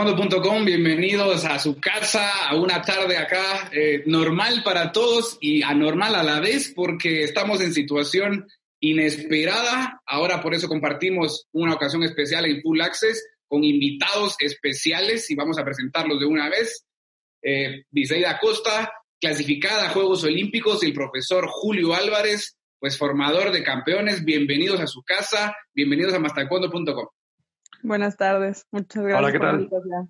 ¿Qué tal amigos de mastacuando.com? Bienvenidos a su casa, a una tarde acá eh, normal para todos y anormal a la vez porque estamos en situación inesperada. Ahora por eso compartimos una ocasión especial en Full Access con invitados especiales y vamos a presentarlos de una vez. Eh, Costa, clasificada a Juegos Olímpicos, y el profesor Julio Álvarez, pues formador de campeones. Bienvenidos a su casa, bienvenidos a mastacuando.com. Buenas tardes, muchas gracias. Hola, ¿qué tal?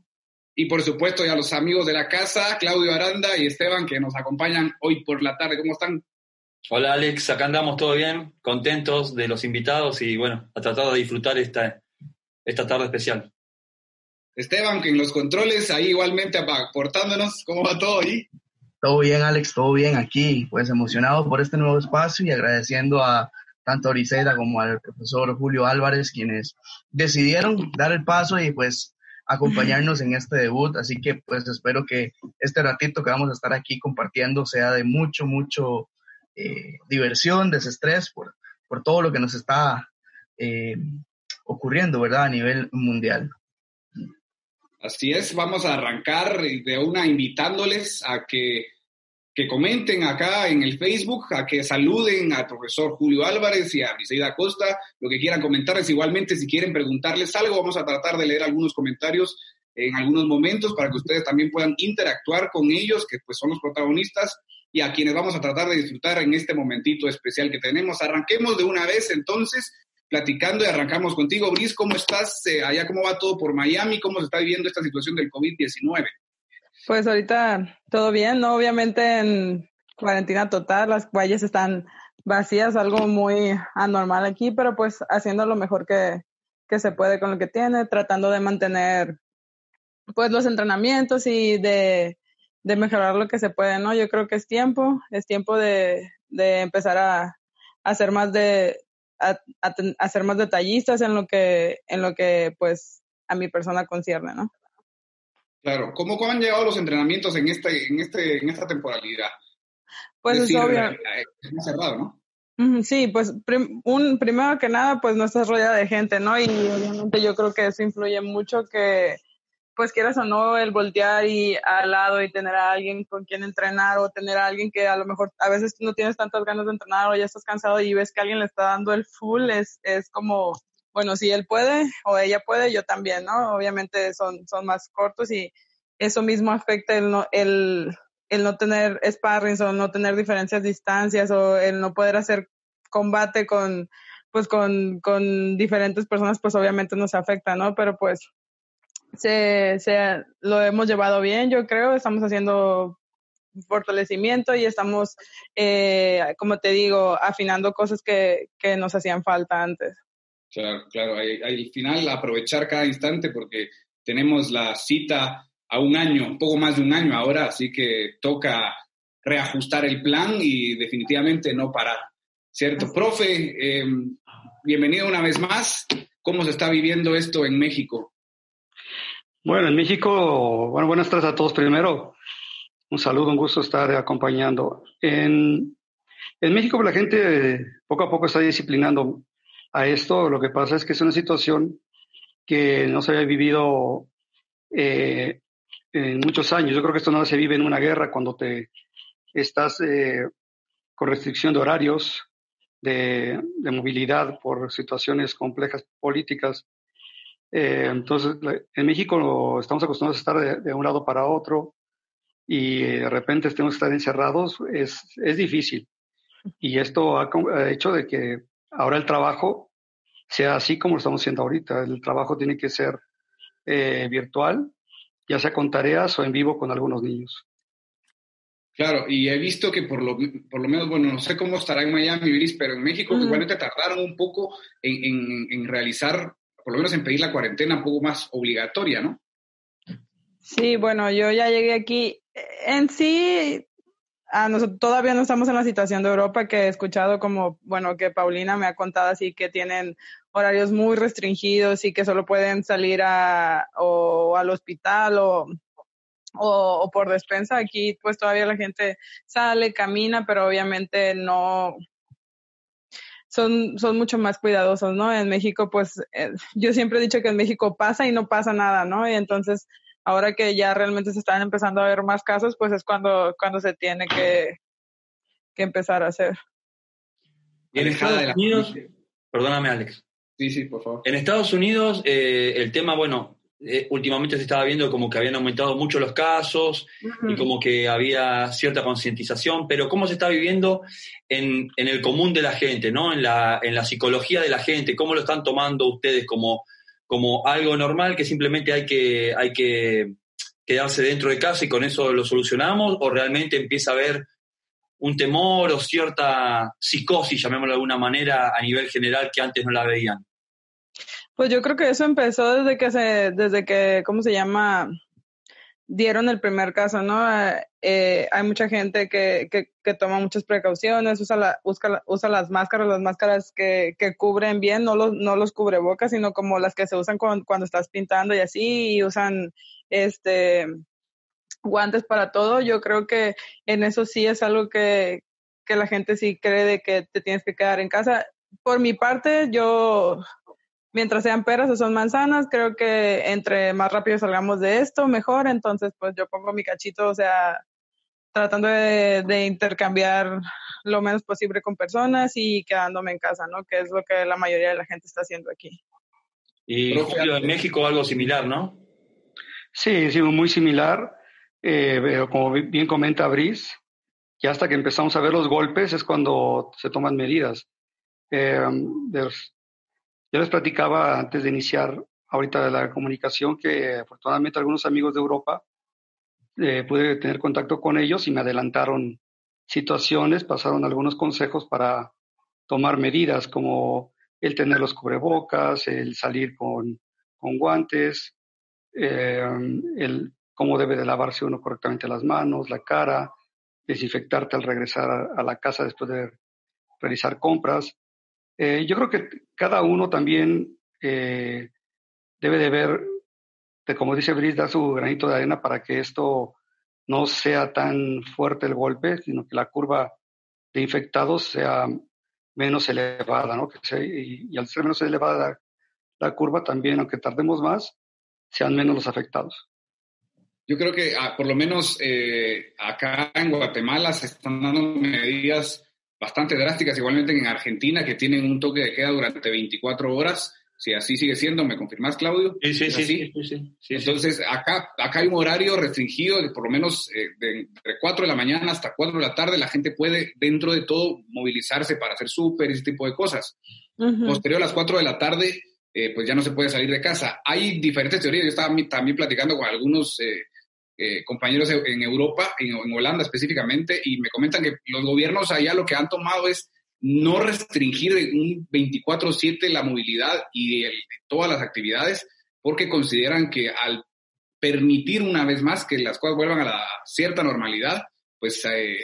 y por supuesto ya los amigos de la casa, Claudio Aranda y Esteban, que nos acompañan hoy por la tarde. ¿Cómo están? Hola Alex, acá andamos todo bien, contentos de los invitados y bueno, a tratar de disfrutar esta, esta tarde especial. Esteban, que en los controles, ahí igualmente aportándonos, ¿cómo va todo ahí? Todo bien, Alex, todo bien aquí, pues emocionado por este nuevo espacio y agradeciendo a tanto a como al profesor Julio Álvarez, quienes decidieron dar el paso y pues acompañarnos en este debut. Así que pues espero que este ratito que vamos a estar aquí compartiendo sea de mucho, mucho eh, diversión, desestrés por, por todo lo que nos está eh, ocurriendo, ¿verdad? A nivel mundial. Así es, vamos a arrancar de una invitándoles a que que comenten acá en el Facebook, a que saluden al profesor Julio Álvarez y a Briseida Costa, lo que quieran comentarles. Igualmente, si quieren preguntarles algo, vamos a tratar de leer algunos comentarios en algunos momentos para que ustedes también puedan interactuar con ellos, que pues son los protagonistas y a quienes vamos a tratar de disfrutar en este momentito especial que tenemos. Arranquemos de una vez entonces platicando y arrancamos contigo. Bris, ¿cómo estás? Eh, allá, ¿cómo va todo por Miami? ¿Cómo se está viviendo esta situación del COVID-19? Pues ahorita todo bien, ¿no? Obviamente en cuarentena total, las calles están vacías, algo muy anormal aquí, pero pues haciendo lo mejor que, que se puede con lo que tiene, tratando de mantener pues los entrenamientos y de, de mejorar lo que se puede, ¿no? Yo creo que es tiempo, es tiempo de, de empezar a, hacer más de, a, a, más detallistas en lo que, en lo que pues a mi persona concierne, ¿no? Claro, ¿cómo, ¿cómo, han llegado los entrenamientos en este, en este, en esta temporalidad? Pues es, obvio. Eh, es cerrado, ¿no? Sí, pues un, primero que nada, pues no estás rodeada de gente, ¿no? Y obviamente yo creo que eso influye mucho que, pues quieras o no, el voltear y al lado y tener a alguien con quien entrenar o tener a alguien que a lo mejor a veces no tienes tantas ganas de entrenar o ya estás cansado y ves que alguien le está dando el full, es, es como bueno, si él puede o ella puede, yo también, ¿no? Obviamente son, son más cortos y eso mismo afecta el no, el, el no tener sparrings o no tener diferencias distancias o el no poder hacer combate con, pues con, con diferentes personas, pues obviamente nos afecta, ¿no? Pero pues se, se lo hemos llevado bien, yo creo, estamos haciendo fortalecimiento y estamos, eh, como te digo, afinando cosas que, que nos hacían falta antes. Claro, claro. Al final aprovechar cada instante porque tenemos la cita a un año, un poco más de un año ahora, así que toca reajustar el plan y definitivamente no parar. ¿Cierto? Profe, eh, bienvenido una vez más. ¿Cómo se está viviendo esto en México? Bueno, en México, bueno, buenas tardes a todos primero. Un saludo, un gusto estar acompañando. En, en México la gente poco a poco está disciplinando a esto. Lo que pasa es que es una situación que no se había vivido eh, en muchos años. Yo creo que esto no se vive en una guerra cuando te estás eh, con restricción de horarios, de, movilidad por situaciones complejas políticas. Eh, entonces, en México estamos acostumbrados a estar de, un lado para otro y de repente tenemos que estar encerrados. Es, es difícil. Y esto ha hecho de que ahora el trabajo sea así como lo estamos haciendo ahorita. El trabajo tiene que ser eh, virtual, ya sea con tareas o en vivo con algunos niños. Claro, y he visto que por lo, por lo menos, bueno, no sé cómo estará en Miami, Iris, pero en México mm. igualmente tardaron un poco en, en, en, realizar, por lo menos en pedir la cuarentena un poco más obligatoria, ¿no? Sí, bueno, yo ya llegué aquí. En sí, Ah, nosotros todavía no estamos en la situación de Europa que he escuchado como, bueno, que Paulina me ha contado así que tienen horarios muy restringidos y que solo pueden salir a, o al hospital o, o, por despensa. Aquí pues todavía la gente sale, camina, pero obviamente no, son, son mucho más cuidadosos, ¿no? En México, pues eh, yo siempre he dicho que en México pasa y no pasa nada, ¿no? Y entonces, ahora que ya realmente se están empezando a ver más casos, pues es cuando, cuando se tiene que, que empezar a hacer. Y en Estados Unidos, perdóname Alex. Sí, sí, por favor. En Estados Unidos, eh, el tema, bueno, eh, últimamente se estaba viendo como que habían aumentado mucho los casos y como que había cierta concientización, pero ¿cómo se está viviendo en, en, el común de la gente, ¿no? En la, en la psicología de la gente? ¿Cómo lo están tomando ustedes como, como algo normal que simplemente hay que, hay que quedarse dentro de casa y con eso lo solucionamos? ¿O realmente empieza a haber un temor o cierta psicosis, llamémoslo de alguna manera, a nivel general que antes no la veían? Pues yo creo que eso empezó desde que se, desde que, ¿cómo se llama? Dieron el primer caso, ¿no? Eh, hay mucha gente que, que, que, toma muchas precauciones, usa, la, usa, usa las máscaras, las máscaras que, que cubren bien, no los, no los cubrebocas, sino como las que se usan cuando, cuando estás pintando y así, y usan este guantes para todo. Yo creo que en eso sí es algo que, que la gente sí cree de que te tienes que quedar en casa. Por mi parte, yo mientras sean peras o son manzanas, creo que entre más rápido salgamos de esto, mejor. Entonces, pues yo pongo mi cachito, o sea, tratando de, intercambiar lo menos posible con personas y quedándome en casa, ¿no? Que es lo que la mayoría de la gente está haciendo aquí. Y Julio, en México algo similar, ¿no? Sí, sí, muy similar. Eh, pero como bien comenta Brice, ya hasta que empezamos a ver los golpes es cuando se toman medidas. Eh, yo les platicaba antes de iniciar ahorita de la comunicación que afortunadamente algunos amigos de Europa eh, pude tener contacto con ellos y me adelantaron situaciones, pasaron algunos consejos para tomar medidas como el tener los cubrebocas, el salir con, con guantes, eh, el cómo debe de lavarse uno correctamente las manos, la cara, desinfectarte al regresar a la casa después de realizar compras. Eh, yo creo que cada uno también eh, debe de ver, como dice Brice, dar su granito de arena para que esto no sea tan fuerte el golpe, sino que la curva de infectados sea menos elevada, ¿no? y, al ser menos elevada la, curva también, aunque tardemos más, sean menos los afectados. Yo creo que ah, por lo menos eh, acá en Guatemala se están dando medidas bastante drásticas, igualmente en Argentina, que tienen un toque de queda durante 24 horas. Si así sigue siendo, ¿me confirmas, Claudio? Sí, sí, sí, sí, Entonces, acá, acá hay un horario restringido, de por lo menos eh, de, 4 de la mañana hasta 4 de la tarde, la gente puede, dentro de todo, movilizarse para hacer súper y ese tipo de cosas. Posterior a las 4 de la tarde, eh, pues ya no se puede salir de casa. Hay diferentes teorías. Yo estaba también platicando con algunos eh, eh, compañeros en Europa, en, Holanda específicamente, y me comentan que los gobiernos allá lo que han tomado es no restringir un 24/7 la movilidad y todas las actividades, porque consideran que al permitir una vez más que las cosas vuelvan a la cierta normalidad, pues eh,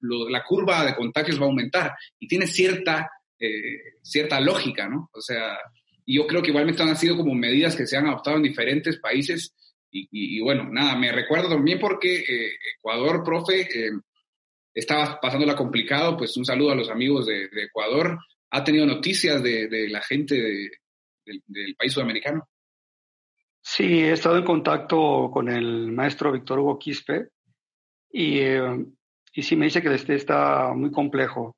la curva de contagios va a aumentar y tiene cierta, eh, cierta lógica, ¿no? O sea, yo creo que igualmente han sido como medidas que se han adoptado en diferentes países y, bueno, nada, me recuerdo también porque eh, Ecuador, profe, eh, estaba pasándola complicado, pues un saludo a los amigos de, Ecuador. ¿Ha tenido noticias de, la gente del país sudamericano? Sí, he estado en contacto con el maestro Víctor Hugo Quispe y, eh, y sí me dice que este está muy complejo.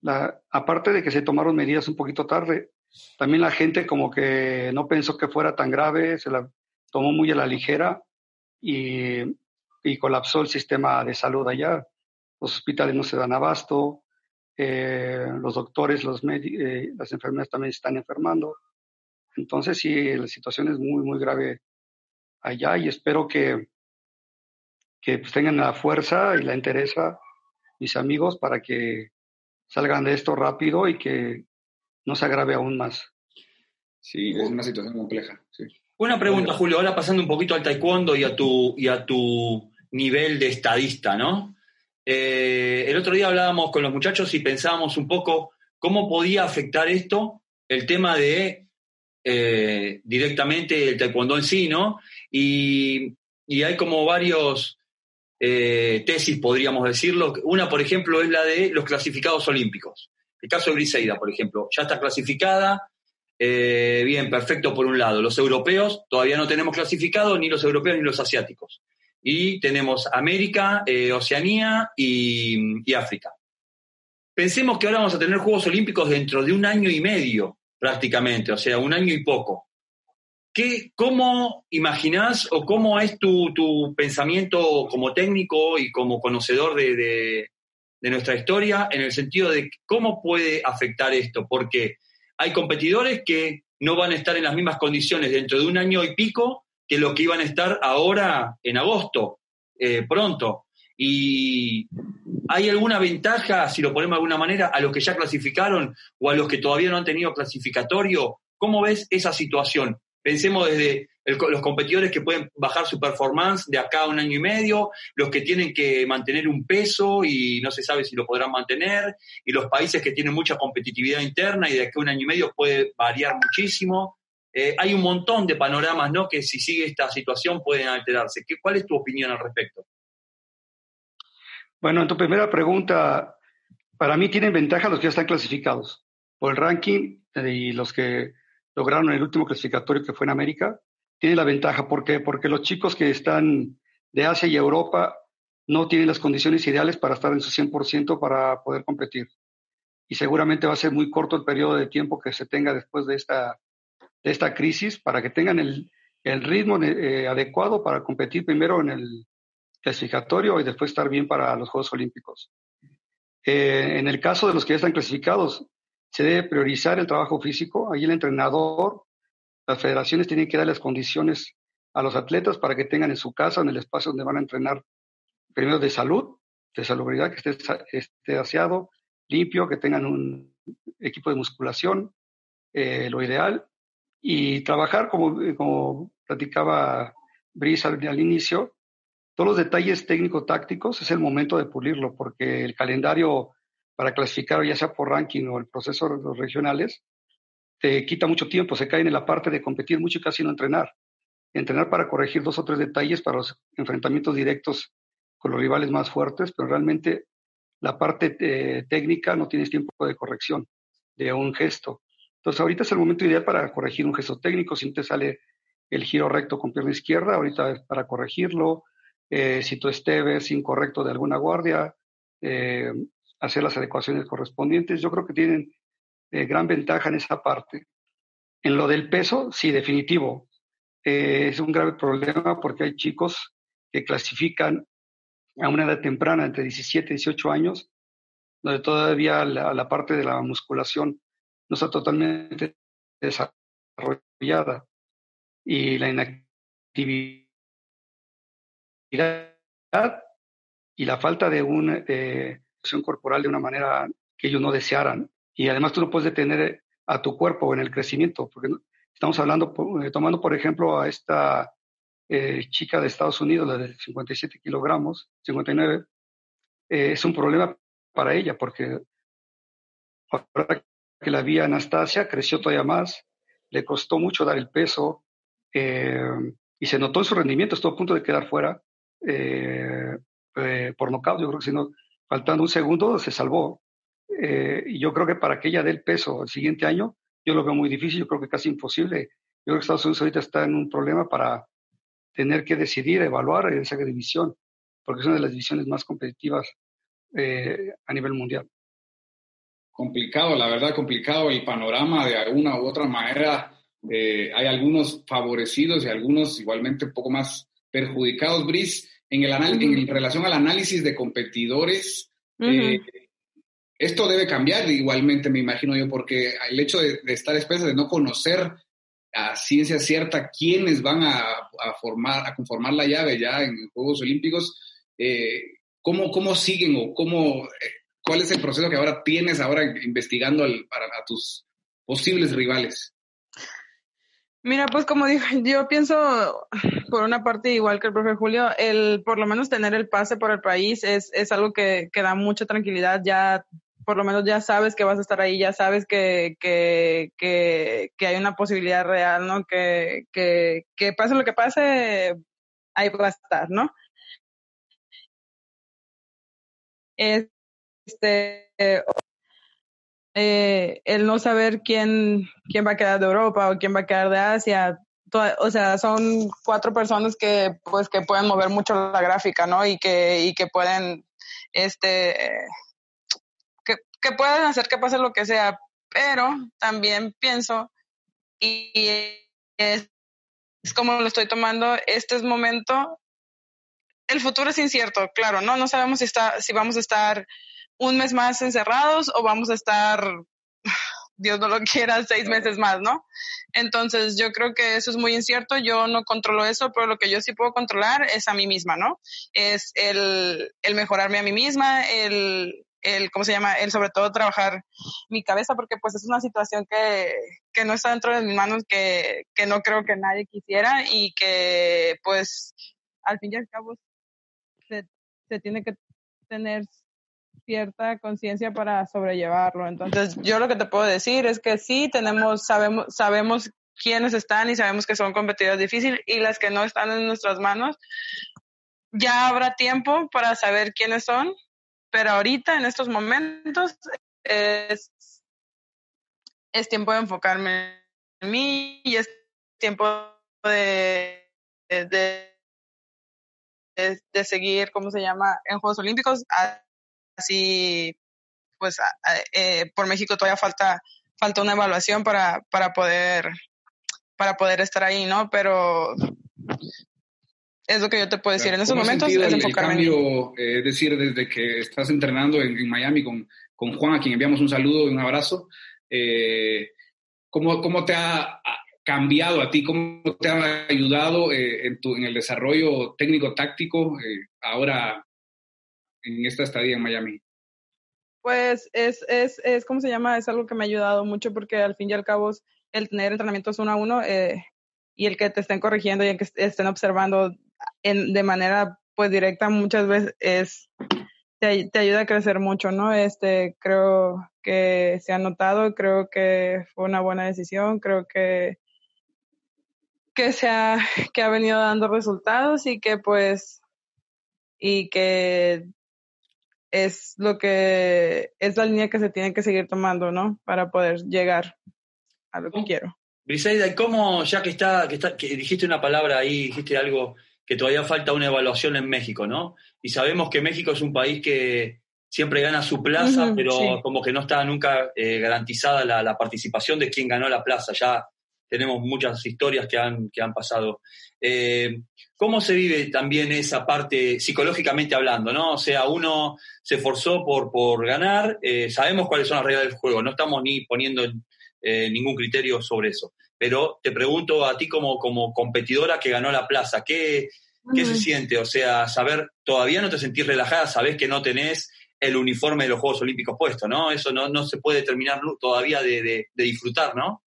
La, aparte de que se tomaron medidas un poquito tarde, también la gente como que no pensó que fuera tan grave, se la tomó muy a la ligera y, y colapsó el sistema de salud allá. Los hospitales no se dan abasto, eh, los doctores, los eh, las enfermeras también están enfermando. Entonces sí, la situación es muy, muy grave allá y espero que, que pues, tengan la fuerza y la interesa mis amigos para que salgan de esto rápido y que no se agrave aún más. Sí, es una situación compleja. Sí. Una pregunta, Julio, ahora pasando un poquito al taekwondo y a tu, y a tu nivel de estadista, ¿no? Eh, el otro día hablábamos con los muchachos y pensábamos un poco cómo podía afectar esto el tema de eh, directamente el taekwondo en sí, ¿no? Y, hay como varios eh, tesis, podríamos decirlo. Una, por ejemplo, es la de los clasificados olímpicos. El caso de Briseida, por ejemplo, ya está clasificada, eh, bien, perfecto por un lado. Los europeos todavía no tenemos clasificado ni los europeos ni los asiáticos. Y tenemos América, eh, Oceanía y, y África. Pensemos que ahora vamos a tener Juegos Olímpicos dentro de un año y medio, prácticamente, o sea, un año y poco. ¿Qué, ¿Cómo imaginás o cómo es tu, tu pensamiento como técnico y como conocedor de, de, de, nuestra historia en el sentido de cómo puede afectar esto? Porque hay competidores que no van a estar en las mismas condiciones dentro de un año y pico que lo que iban a estar ahora en agosto, eh, pronto. ¿Y hay alguna ventaja, si lo ponemos de alguna manera, a los que ya clasificaron o a los que todavía no han tenido clasificatorio? ¿Cómo ves esa situación? Pensemos desde los competidores que pueden bajar su performance de acá a un año y medio, los que tienen que mantener un peso y no se sabe si lo podrán mantener, y los países que tienen mucha competitividad interna y de acá a un año y medio puede variar muchísimo. Eh, hay un montón de panoramas ¿no? que si sigue esta situación pueden alterarse. ¿Qué, ¿Cuál es tu opinión al respecto? Bueno, en tu primera pregunta, para mí tienen ventaja los que ya están clasificados por el ranking y los que lograron el último clasificatorio que fue en América, tiene la ventaja. ¿Por qué? Porque los chicos que están de Asia y Europa no tienen las condiciones ideales para estar en su 100% para poder competir. Y seguramente va a ser muy corto el periodo de tiempo que se tenga después de esta, de esta crisis para que tengan el, el ritmo eh, adecuado para competir primero en el clasificatorio y después estar bien para los Juegos Olímpicos. Eh, en el caso de los que ya están clasificados, se debe priorizar el trabajo físico. Ahí el entrenador, las federaciones tienen que dar las condiciones a los atletas para que tengan en su casa, en el espacio donde van a entrenar, primero de salud, de salubridad, que esté, esté aseado, limpio, que tengan un equipo de musculación, eh, lo ideal, y trabajar, como, como platicaba Brisa al inicio, todos los detalles técnico-tácticos es el momento de pulirlo, porque el calendario para clasificar, ya sea por ranking o el proceso de los regionales, te quita mucho tiempo, se caen en la parte de competir mucho y casi no entrenar. Entrenar para corregir dos o tres detalles para los enfrentamientos directos con los rivales más fuertes, pero realmente la parte eh, técnica no tienes tiempo de corrección de un gesto. Entonces ahorita es el momento ideal para corregir un gesto técnico, si te sale el giro recto con pierna izquierda, ahorita es para corregirlo, eh, si tu esteve es incorrecto de alguna guardia, eh, hacer las adecuaciones correspondientes. Yo creo que tienen eh, gran ventaja en esa parte. En lo del peso, sí, definitivo. Eh, es un grave problema porque hay chicos que clasifican a una edad temprana, entre 17 y 18 años, donde todavía la, la parte de la musculación no está totalmente desarrollada y la inactividad y la falta de una eh, corporal de una manera que ellos no desearan. Y además tú no puedes detener a tu cuerpo en el crecimiento, porque estamos hablando, eh, tomando por ejemplo a esta eh, chica de Estados Unidos, la de 57 kilogramos, 59, eh, es un problema para ella, porque ahora que la vi Anastasia, creció todavía más, le costó mucho dar el peso y se notó en su rendimiento, estuvo a punto de quedar fuera por nocaut, yo creo que si no, faltando un segundo se salvó. Eh, y yo creo que para que ella dé el peso el siguiente año, yo lo veo muy difícil, yo creo que casi imposible. Yo creo que Estados Unidos ahorita está en un problema para tener que decidir, evaluar esa división, porque es una de las divisiones más competitivas eh, a nivel mundial. Complicado, la verdad, complicado el panorama de alguna u otra manera. Eh, hay algunos favorecidos y algunos igualmente un poco más perjudicados, Brice. En, el en relación al análisis de competidores, eh, esto debe cambiar igualmente, me imagino yo, porque el hecho de, estar espesa, de no conocer a ciencia cierta quiénes van a, formar, a conformar la llave ya en Juegos Olímpicos, eh, ¿cómo, ¿cómo siguen o cómo, eh, cuál es el proceso que ahora tienes ahora investigando para, a tus posibles rivales? Mira, pues como digo, yo pienso por una parte igual que el profe Julio, el por lo menos tener el pase por el país es, es algo que, que da mucha tranquilidad, ya por lo menos ya sabes que vas a estar ahí, ya sabes que, que, que, que hay una posibilidad real, ¿no? Que, que, que pase lo que pase, ahí va a estar, ¿no? Este, eh, el no saber quién, quién va a quedar de Europa o quién va a quedar de Asia, o sea, son cuatro personas que, pues, que pueden mover mucho la gráfica, ¿no? Y que, y que pueden, este, que, pueden hacer que pase lo que sea, pero también pienso, y es, es como lo estoy tomando, este es momento, el futuro es incierto, claro, ¿no? No sabemos si, está, si vamos a estar un mes más encerrados o vamos a estar, Dios no lo quiera, seis meses más, ¿no? Entonces yo creo que eso es muy incierto, yo no controlo eso, pero lo que yo sí puedo controlar es a mí misma, ¿no? Es el, el mejorarme a mí misma, el, el, ¿cómo se llama? El sobre todo trabajar mi cabeza, porque pues es una situación que, que no está dentro de mis manos, que, que no creo que nadie quisiera y que pues al fin y al cabo se, se tiene que tener cierta conciencia para sobrellevarlo. Entonces, yo lo que te puedo decir es que sí tenemos, sabemos, sabemos quiénes están y sabemos que son competidoras difíciles y las que no están en nuestras manos, ya habrá tiempo para saber quiénes son, pero ahorita en estos momentos es, es tiempo de enfocarme en mí y es tiempo de, de, seguir, ¿cómo se llama?, en Juegos Olímpicos así pues eh, por México todavía falta falta una evaluación para, para poder para poder estar ahí, ¿no? Pero es lo que yo te puedo decir. En esos momentos es el, el cambio, eh, es decir, desde que estás entrenando en, Miami con, con, Juan, a quien enviamos un saludo y un abrazo, eh, ¿cómo, ¿cómo, te ha cambiado a ti? ¿Cómo te ha ayudado eh, en, tu, en el desarrollo técnico-táctico ahora en esta estadía en Miami? Pues es, es, es, ¿cómo se llama? Es algo que me ha ayudado mucho porque al fin y al cabo el tener entrenamientos uno a uno eh, y el que te estén corrigiendo y el que estén observando en, de manera pues directa muchas veces es te, te, ayuda a crecer mucho, ¿no? Este, creo que se ha notado, creo que fue una buena decisión, creo que que se ha, que ha venido dando resultados y que pues y que es lo que es la línea que se tiene que seguir tomando, ¿no? Para poder llegar a lo que quiero. Briseida, ¿y cómo, ya que está, que está, que dijiste una palabra ahí, dijiste algo que todavía falta una evaluación en México, ¿no? Y sabemos que México es un país que siempre gana su plaza, pero como que no está nunca eh, garantizada la, la, participación de quien ganó la plaza. Ya tenemos muchas historias que han, que han pasado. Eh, ¿Cómo se vive también esa parte psicológicamente hablando? ¿no? O sea, uno se esforzó por, por ganar, eh, sabemos cuáles son las reglas del juego, no estamos ni poniendo ningún criterio sobre eso. Pero te pregunto a ti como, como competidora que ganó la plaza, ¿qué, ¿qué se siente? O sea, saber, todavía no te sentís relajada, sabés que no tenés el uniforme de los Juegos Olímpicos puesto, ¿no? Eso no, no se puede terminar todavía de, de, de disfrutar, ¿no?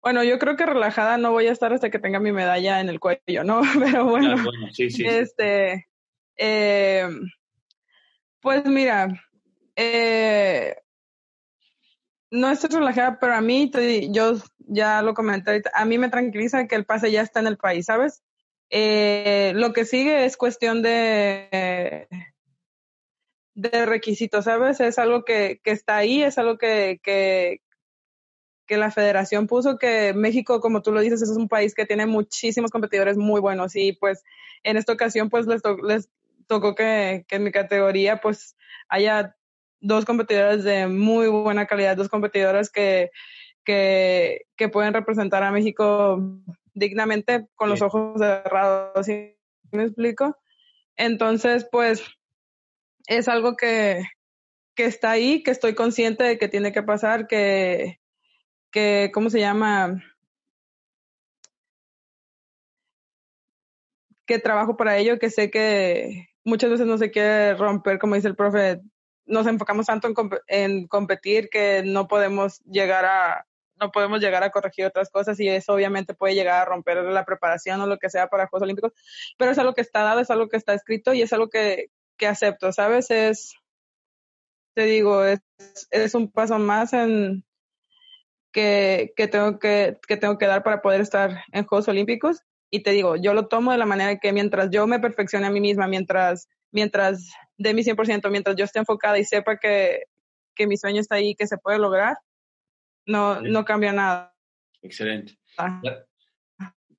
Bueno, yo creo que relajada no voy a estar hasta que tenga mi medalla en el cuello, ¿no? Pero bueno, sí, sí, este, eh, pues mira, eh, no estoy relajada, pero a mí, yo ya lo comenté ahorita, a mí me tranquiliza que el pase ya está en el país, ¿sabes? Eh, lo que sigue es cuestión de, de requisitos, ¿sabes? Es algo que, que está ahí, es algo que, que, la federación puso que México, como tú lo dices, es un país que tiene muchísimos competidores muy buenos y pues en esta ocasión pues les, les tocó que, que, en mi categoría pues haya dos competidores de muy buena calidad, dos competidoras que, que, que pueden representar a México dignamente con los ojos cerrados, ¿sí me explico? Entonces pues es algo que, que está ahí, que estoy consciente de que tiene que pasar, que, que, ¿cómo se llama? Que trabajo para ello, que sé que muchas veces no se quiere romper, como dice el profe, nos enfocamos tanto en, en competir que no podemos llegar a no podemos llegar a corregir otras cosas y eso obviamente puede llegar a romper la preparación o lo que sea para Juegos Olímpicos, pero es algo que está dado, es algo que está escrito y es algo que, que acepto, ¿sabes? Es, te digo, es, es un paso más en, que, que, tengo que, que tengo que dar para poder estar en Juegos Olímpicos. Y te digo, yo lo tomo de la manera que mientras yo me perfeccione a mí misma, mientras, mientras de mi 100%, mientras yo esté enfocada y sepa que, que mi sueño está ahí, que se puede lograr, no, no cambia nada. Excelente.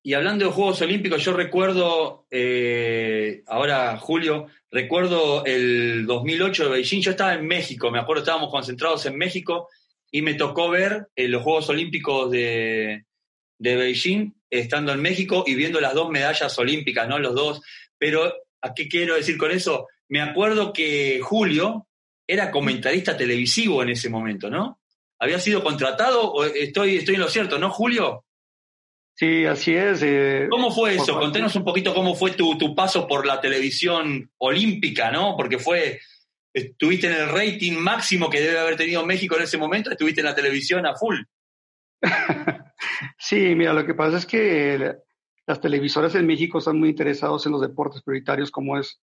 Y hablando de Juegos Olímpicos, yo recuerdo, eh, ahora Julio, recuerdo el 2008 de Beijing, yo estaba en México, me acuerdo, estábamos concentrados en México y me tocó ver eh, los Juegos Olímpicos de, de Beijing, estando en México y viendo las dos medallas olímpicas, ¿no? Los dos. Pero, ¿a qué quiero decir con eso? Me acuerdo que Julio era comentarista televisivo en ese momento, ¿no? ¿Había sido contratado o estoy, estoy en lo cierto, no, Julio? Sí, así es. Eh, ¿Cómo fue eso? Contenos un poquito cómo fue tu, tu paso por la televisión olímpica, ¿no? Porque fue, estuviste en el rating máximo que debe haber tenido México en ese momento, estuviste en la televisión a full. sí, mira, lo que pasa es que las televisoras en México están muy interesados en los deportes prioritarios como es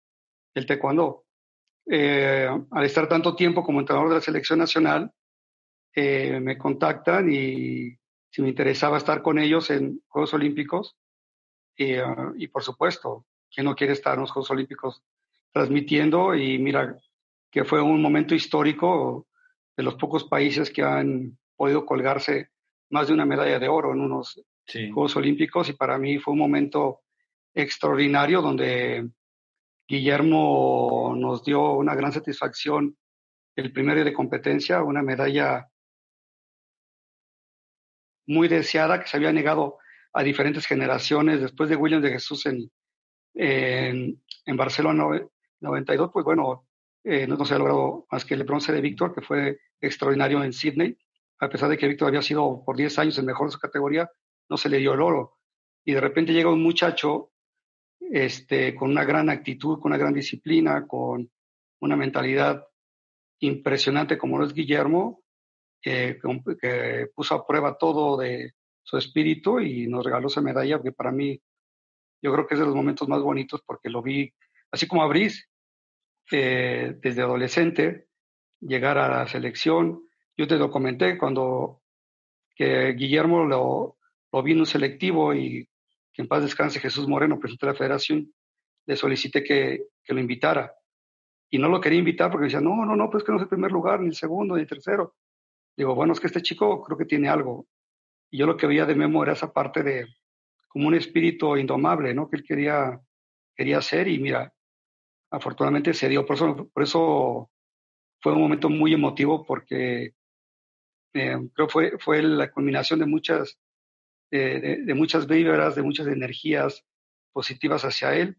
el taekwondo. Eh, al estar tanto tiempo como entrenador de la selección nacional, eh, me contactan y si me interesaba estar con ellos en Juegos Olímpicos. Y, ah, y por supuesto, ¿quién no quiere estar en los Juegos Olímpicos transmitiendo? Y mira, que fue un momento histórico de los pocos países que han podido colgarse más de una medalla de oro en unos Juegos Olímpicos y para mí fue un momento extraordinario donde Guillermo nos dio una gran satisfacción el primer día de competencia, una medalla muy deseada que se había negado a diferentes generaciones después de William de Jesús en, en, Barcelona 92, pues bueno, eh, no, se ha logrado más que el bronce de Víctor, que fue extraordinario en Sydney a pesar de que Víctor había sido por 10 años el mejor de su categoría, no se le dio el oro. Y de repente llega un muchacho este, con una gran actitud, con una gran disciplina, con una mentalidad impresionante como lo es Guillermo, que puso a prueba todo de su espíritu y nos regaló esa medalla que para mí yo creo que es de los momentos más bonitos porque lo vi, así como a eh, desde adolescente, llegar a la selección, yo te lo comenté cuando que Guillermo lo, lo vino selectivo y que en paz descanse Jesús Moreno, presidente de la federación, le solicité que, que, lo invitara. Y no lo quería invitar porque decía, no, no, no, pues que no es el primer lugar, ni el segundo, ni el tercero. Digo, bueno, es que este chico creo que tiene algo. Y yo lo que veía de Memo era esa parte de como un espíritu indomable, ¿no? Que él quería, quería hacer y mira, afortunadamente se dio. Por eso, por eso fue un momento muy emotivo porque eh, creo fue, fue la culminación de muchas, de, de, muchas víveras, de muchas energías positivas hacia él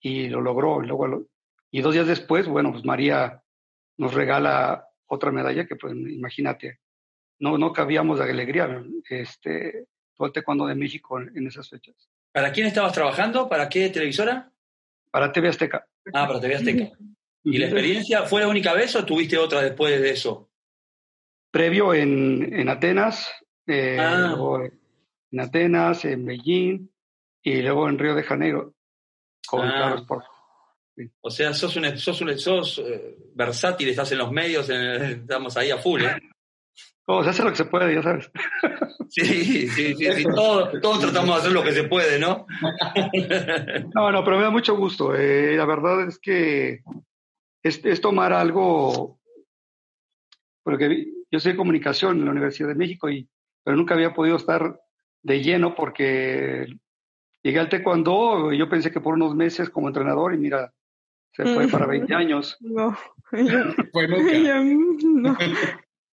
y lo logró. Y, luego y dos días después, bueno, pues María nos regala otra medalla que, pues, imagínate, no, no cabíamos de alegría, este, todo el taekwondo de México en, esas fechas. ¿Para quién estabas trabajando? ¿Para qué televisora? Para TV Azteca. Ah, para TV Azteca. ¿Y la experiencia fue la única vez o tuviste otra después de eso? previo en, en Atenas, eh, ah. en Atenas, en Beijing y luego en Río de Janeiro con ah. O sea, sos, un, sos, un, sos eh, versátil, estás en los medios, estamos ahí a full, ¿eh? Oh, se hace lo que se puede, ya sabes. Sí, sí, sí, Todos, tratamos de hacer lo que se puede, ¿no? No, no, pero me da mucho gusto. Eh, la verdad es que es, es tomar algo, porque yo soy de comunicación en la Universidad de México, y, pero nunca había podido estar de lleno porque llegué al taekwondo y yo pensé que por unos meses como entrenador y mira, se fue para 20 años. No,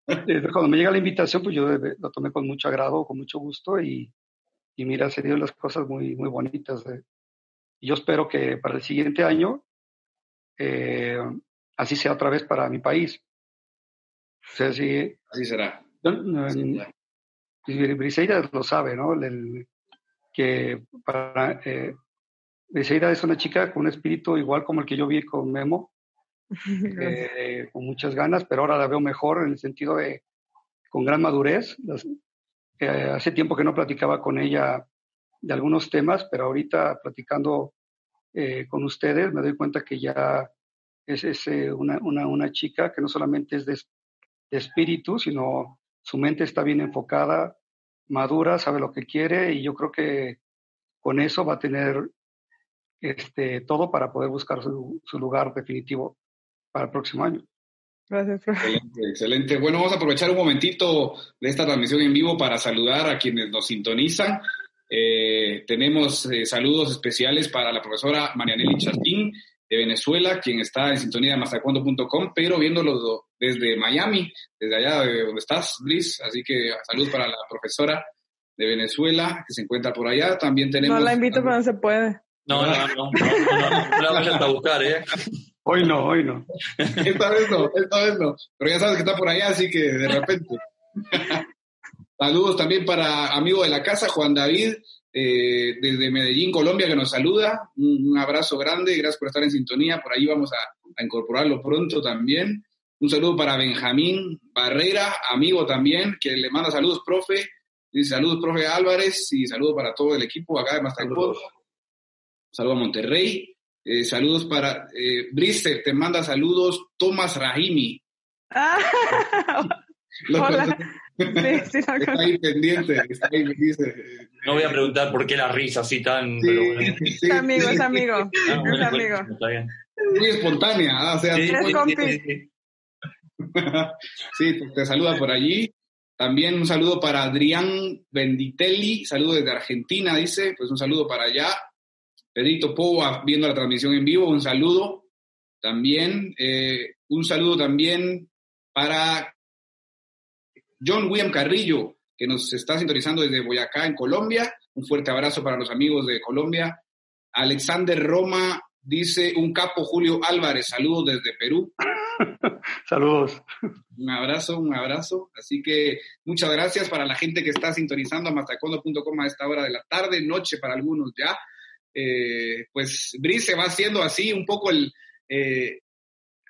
Cuando me llega la invitación, pues yo lo tomé con mucho agrado, con mucho gusto y, y mira, se dieron las cosas muy, muy bonitas. Y yo espero que para el siguiente año eh, así sea otra vez para mi país. Así será. Briseida lo sabe, ¿no? que para, eh, Briseida es una chica con un espíritu igual como el que yo vi con Memo, eh, con muchas ganas, pero ahora la veo mejor en el sentido de con gran madurez. Eh, hace tiempo que no platicaba con ella de algunos temas, pero ahorita platicando eh, con ustedes me doy cuenta que ya es, es una, una, una, chica que no solamente es de, espíritu, sino su mente está bien enfocada, madura, sabe lo que quiere y yo creo que con eso va a tener este, todo para poder buscar su, lugar definitivo para el próximo año. Gracias. Excelente, excelente. Bueno, vamos a aprovechar un momentito de esta transmisión en vivo para saludar a quienes nos sintonizan. Eh, tenemos eh, saludos especiales para la profesora Marianelli Chastín de Venezuela, quien está en sintonía de mastercuando.com, pero viéndolo desde Miami, desde allá de donde estás, Brice. Así que saludos para la profesora de Venezuela, que se encuentra por allá. También tenemos... No la invito, pero no se puede. No, no, no, no, no, la vayan a buscar, ¿eh? Hoy no, hoy no. esta vez no, esta vez no. Pero ya sabes que está por allá, así que de repente. Saludos también para amigo de la casa, Juan David, eh, desde Medellín, Colombia, que nos saluda. Un, un, abrazo grande, gracias por estar en sintonía. Por ahí vamos a, a, incorporarlo pronto también. Un saludo para Benjamín Barrera, amigo también, que le manda saludos, profe. Dice saludos, profe Álvarez, y saludos para todo el equipo acá de Mastercode. Saludos a Monterrey. Eh, saludos para eh, Brice, te manda saludos Tomás Rahimi. Ah, hola. Sí, sí, está ahí pendiente, está ahí, dice. No voy a preguntar por qué la risa así tan. Sí, pero bueno. sí, es amigo, es amigo. Ah, es bueno, amigo. está bien. Muy espontánea, ¿ah? o sea, Sí, sí, te saluda por allí. También un saludo para Adrián Benditelli, saludo desde Argentina, dice, pues un saludo para allá. Pedrito Pova viendo la transmisión en vivo, un saludo. También, eh, un saludo también para John William Carrillo, que nos está sintonizando desde Boyacá, en Colombia. Un fuerte abrazo para los amigos de Colombia. Alexander Roma dice, un capo Julio Álvarez, saludos desde Perú. Saludos. Un abrazo, un abrazo. Así que muchas gracias para la gente que está sintonizando a mastacondo.com a esta hora de la tarde, noche para algunos ya. Eh, pues Brice va haciendo así un poco el... eh,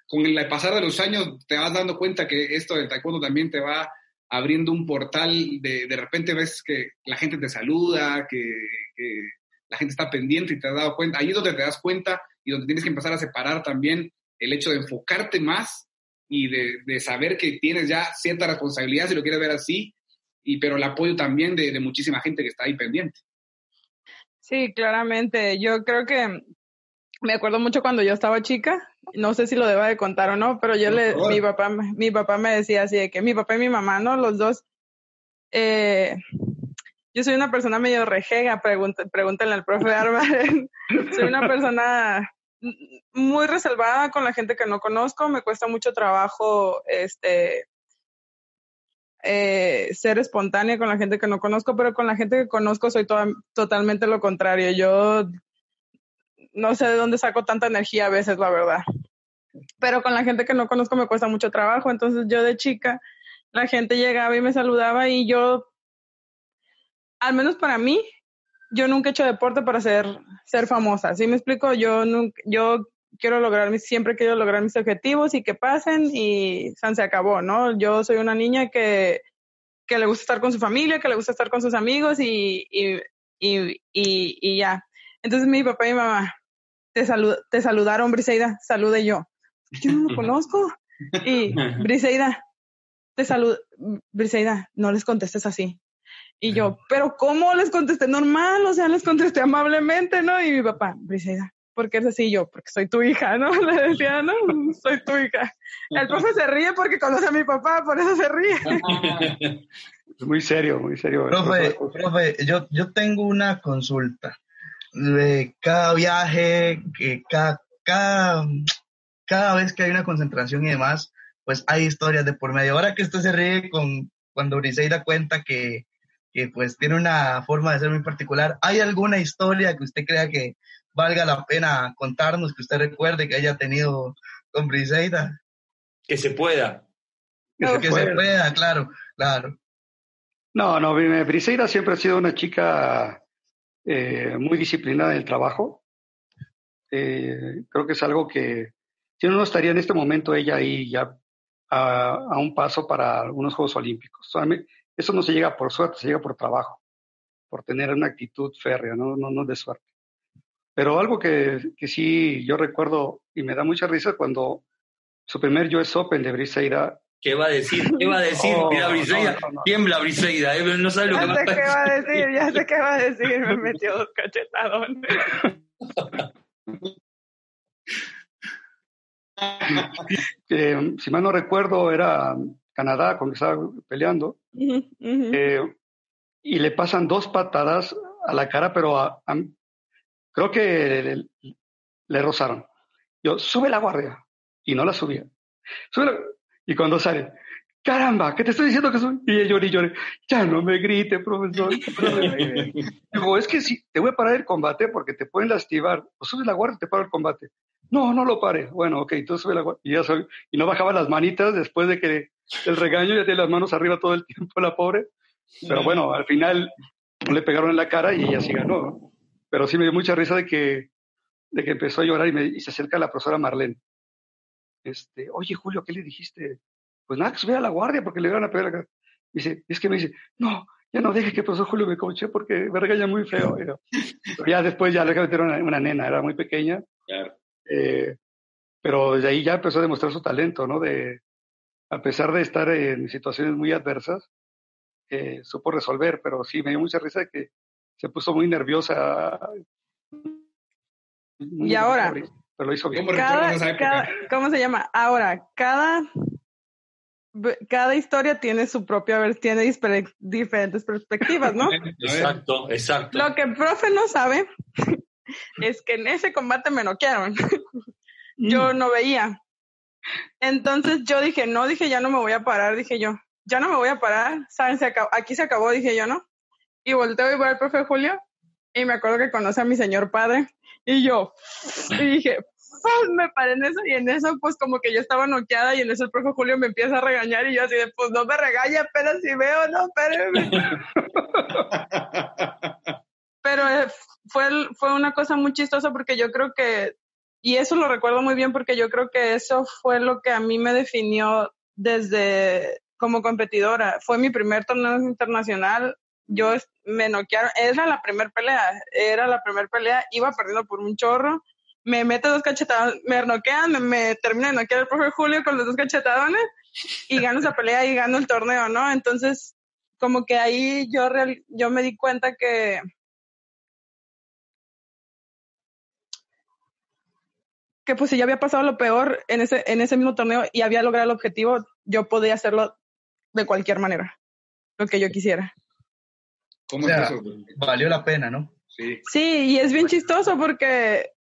con el pasar de los años te vas dando cuenta que esto del taekwondo también te va abriendo un portal, de, de repente ves que la gente te saluda, que, la gente está pendiente y te has dado cuenta, ahí es donde te das cuenta y donde tienes que empezar a separar también el hecho de enfocarte más y de, de saber que tienes ya cierta responsabilidad, si lo quieres ver así, y, pero el apoyo también de muchísima gente que está ahí pendiente. Sí, claramente. Yo creo que me acuerdo mucho cuando yo estaba chica, no sé si lo deba de contar o no, pero yo le, mi papá, mi papá me decía así de que mi papá y mi mamá, ¿no? Los dos, eh, yo soy una persona medio rejega, pregúntenle al profe Álvarez. soy una persona muy reservada con la gente que no conozco, me cuesta mucho trabajo, este, eh, ser espontánea con la gente que no conozco, pero con la gente que conozco soy to- totalmente lo contrario. Yo no sé de dónde saco tanta energía a veces, la verdad. Pero con la gente que no conozco me cuesta mucho trabajo. Entonces yo de chica, la gente llegaba y me saludaba y yo, al menos para mí, yo nunca he hecho deporte para ser, ser famosa. ¿Sí me explico? Yo nunca, yo quiero lograr mis, siempre quiero lograr mis objetivos y que pasen y san, se acabó, ¿no? Yo soy una niña que, que le gusta estar con su familia, que le gusta estar con sus amigos y, y, y, y, ya. Entonces mi papá y mi mamá, te, salud, te saludaron, Briseida, salude yo. Yo no lo conozco. Y Briseida, te salud, Briseida, no les contestes así. Y yo, pero ¿cómo les contesté normal? O sea, les contesté amablemente, ¿no? Y mi papá, Briseida, ¿por qué es así? Yo, porque soy tu hija, ¿no? Le decía, no, soy tu hija. El profe se ríe porque conoce a mi papá, por eso se ríe. Es muy serio, muy serio. Profe, profe, yo, yo tengo una consulta. De cada viaje, que cada, cada, cada vez que hay una concentración y demás, pues hay historias de por medio. Ahora que usted se ríe con cuando Briseida cuenta que, que pues tiene una forma de ser muy particular, ¿hay alguna historia que usted crea que valga la pena contarnos, que usted recuerde que haya tenido con Briseida? Que se pueda. Que se Que puede. se pueda, claro, claro. No, no, Bri- Briseida siempre ha sido una chica eh, muy disciplinada en el trabajo. Eh, creo que es algo que, si no, no estaría en este momento ella ahí ya a, a un paso para unos Juegos Olímpicos. Eso no se llega por suerte, se llega por trabajo, por tener una actitud férrea, no, no, no de suerte. Pero algo que, que sí yo recuerdo y me da mucha risa cuando su primer US Open de Briseida ¿Qué va a decir? ¿Qué va a decir? Oh, Mira, Briseida, no, no, no. tiembla Briseida, ¿eh? no sabe lo que Ya va sé qué va a a decir, ya sé qué va a decir. Me metió dos cachetadones. si mal no recuerdo, era Canadá con que estaba peleando. Eh, y le pasan dos patadas a la cara, pero creo que le, rozaron. Yo, sube la guardia. Y no la subía. y cuando sale, caramba, ¿qué te estoy diciendo que soy? Y ella lloré lloré, ya no me grite, profesor. Digo, es que si te voy a parar el combate porque te pueden lastimar. O subes la guardia y te paro el combate. No, no lo pare. Bueno, ok, tú sube la guardia. Y, ya soy, y no bajaba las manitas después de que el regaño ya tiene las manos arriba todo el tiempo, la pobre. Pero bueno, al final le pegaron en la cara y ella sí ganó. Pero sí me dio mucha risa de que, de que empezó a llorar y, me, y se acerca la profesora Marlene. Este, oye, Julio, ¿qué le dijiste? Pues nada, que subiera a la guardia porque le iban a pegar acá. Dice, es que me dice, no, ya no deje que el profesor Julio me coche porque me regaña muy feo. Pero ya después ya le metieron una, una nena, era muy pequeña. Eh, pero desde ahí ya empezó a demostrar su talento, ¿no? De, a pesar de estar en situaciones muy adversas, eh, supo resolver, pero sí, me dio mucha risa de que se puso muy nerviosa. y ahora, pero lo hizo bien. ¿Cómo se llama? Ahora, cada, cada historia tiene su propia versión, tiene diferentes perspectivas, ¿no? exacto, exacto. Lo que el profe no sabe es que en ese combate me noquearon. yo mm. no veía. Entonces yo dije, no, dije, ya no me voy a parar, dije yo, ya no me voy a parar, ¿saben? Se acabó, aquí se acabó, dije yo, ¿no? Y volteo y voy al profe Julio y me acuerdo que conoce a mi señor padre y yo, y dije, me paré en eso y en eso pues como que yo estaba noqueada y en eso el profe Julio me empieza a regañar y yo así de, pues no me regaña, pero si veo, no, espéreme. pero eh, fue, fue una cosa muy chistosa porque yo creo que y eso lo recuerdo muy bien porque yo creo que eso fue lo que a mí me definió desde como competidora. Fue mi primer torneo internacional. Yo me noquearon, era la primera pelea, era la primera pelea, iba perdiendo por un chorro, me mete dos cachetadas, me noquean, me, termina de noquear el profe Julio con los dos cachetadones y gano esa pelea y gano el torneo, ¿no? Entonces, como que ahí yo, yo me di cuenta que, que pues si ya había pasado lo peor en ese, en ese mismo torneo y había logrado el objetivo, yo podía hacerlo de cualquier manera, lo que yo quisiera. ¿Cómo eso? Valió la pena, ¿no? Sí. Sí, y es bien chistoso porque,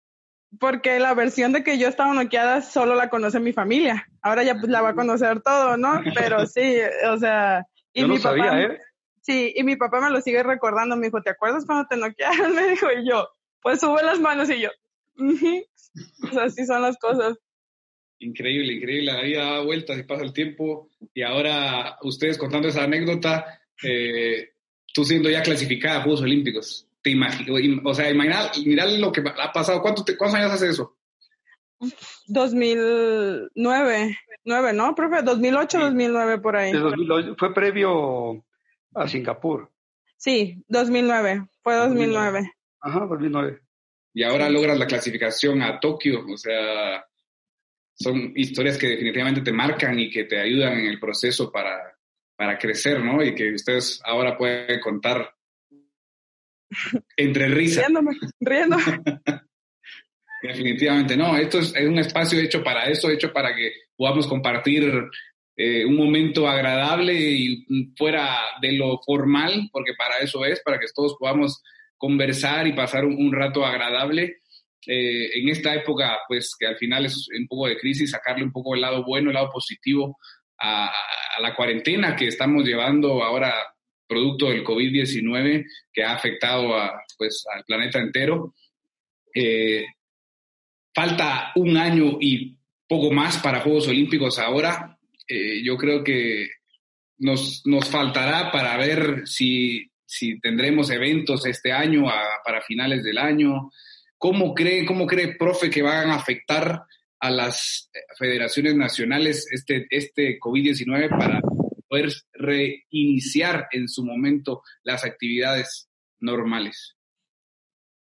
porque la versión de que yo estaba noqueada solo la conoce mi familia. Ahora ya pues la va a conocer todo, ¿no? Pero sí, o sea... Y mi papá, ¿eh? Sí, y mi papá me lo sigue recordando. Me dijo, ¿te acuerdas cuando te noquearon? Me dijo, y yo, pues sube las manos y yo, así son las cosas. Increíble, increíble. La vida da vueltas y pasa el tiempo. Y ahora ustedes contando esa anécdota, eh, tú siendo ya clasificada a Juegos Olímpicos. Te imagino, o sea, imagina, mira lo que ha pasado. ¿Cuántos, ¿Cuántos años hace eso? 2009, 9, ¿no, profe? 2008, 2009 por ahí. fue previo a Singapur. Sí, 2009, fue 2009. Ajá, 2009 y ahora logras la clasificación a Tokio, o sea, son historias que definitivamente te marcan y que te ayudan en el proceso para, para crecer, ¿no? Y que ustedes ahora pueden contar entre risas. Riéndome, riendo. definitivamente, no, esto es, un espacio hecho para eso, hecho para que podamos compartir eh, un momento agradable y fuera de lo formal, porque para eso es, para que todos podamos conversar y pasar un, rato agradable. Eh, en esta época, pues que al final es un poco de crisis, sacarle un poco el lado bueno, el lado positivo a, la cuarentena que estamos llevando ahora producto del COVID-19 que ha afectado pues, al planeta entero. Eh, falta un año y poco más para Juegos Olímpicos ahora. Eh, yo creo que nos, nos faltará para ver si si tendremos eventos este año para finales del año. ¿Cómo cree, ¿Cómo cree, profe, que van a afectar a las federaciones nacionales este, este COVID-19 para poder reiniciar en su momento las actividades normales?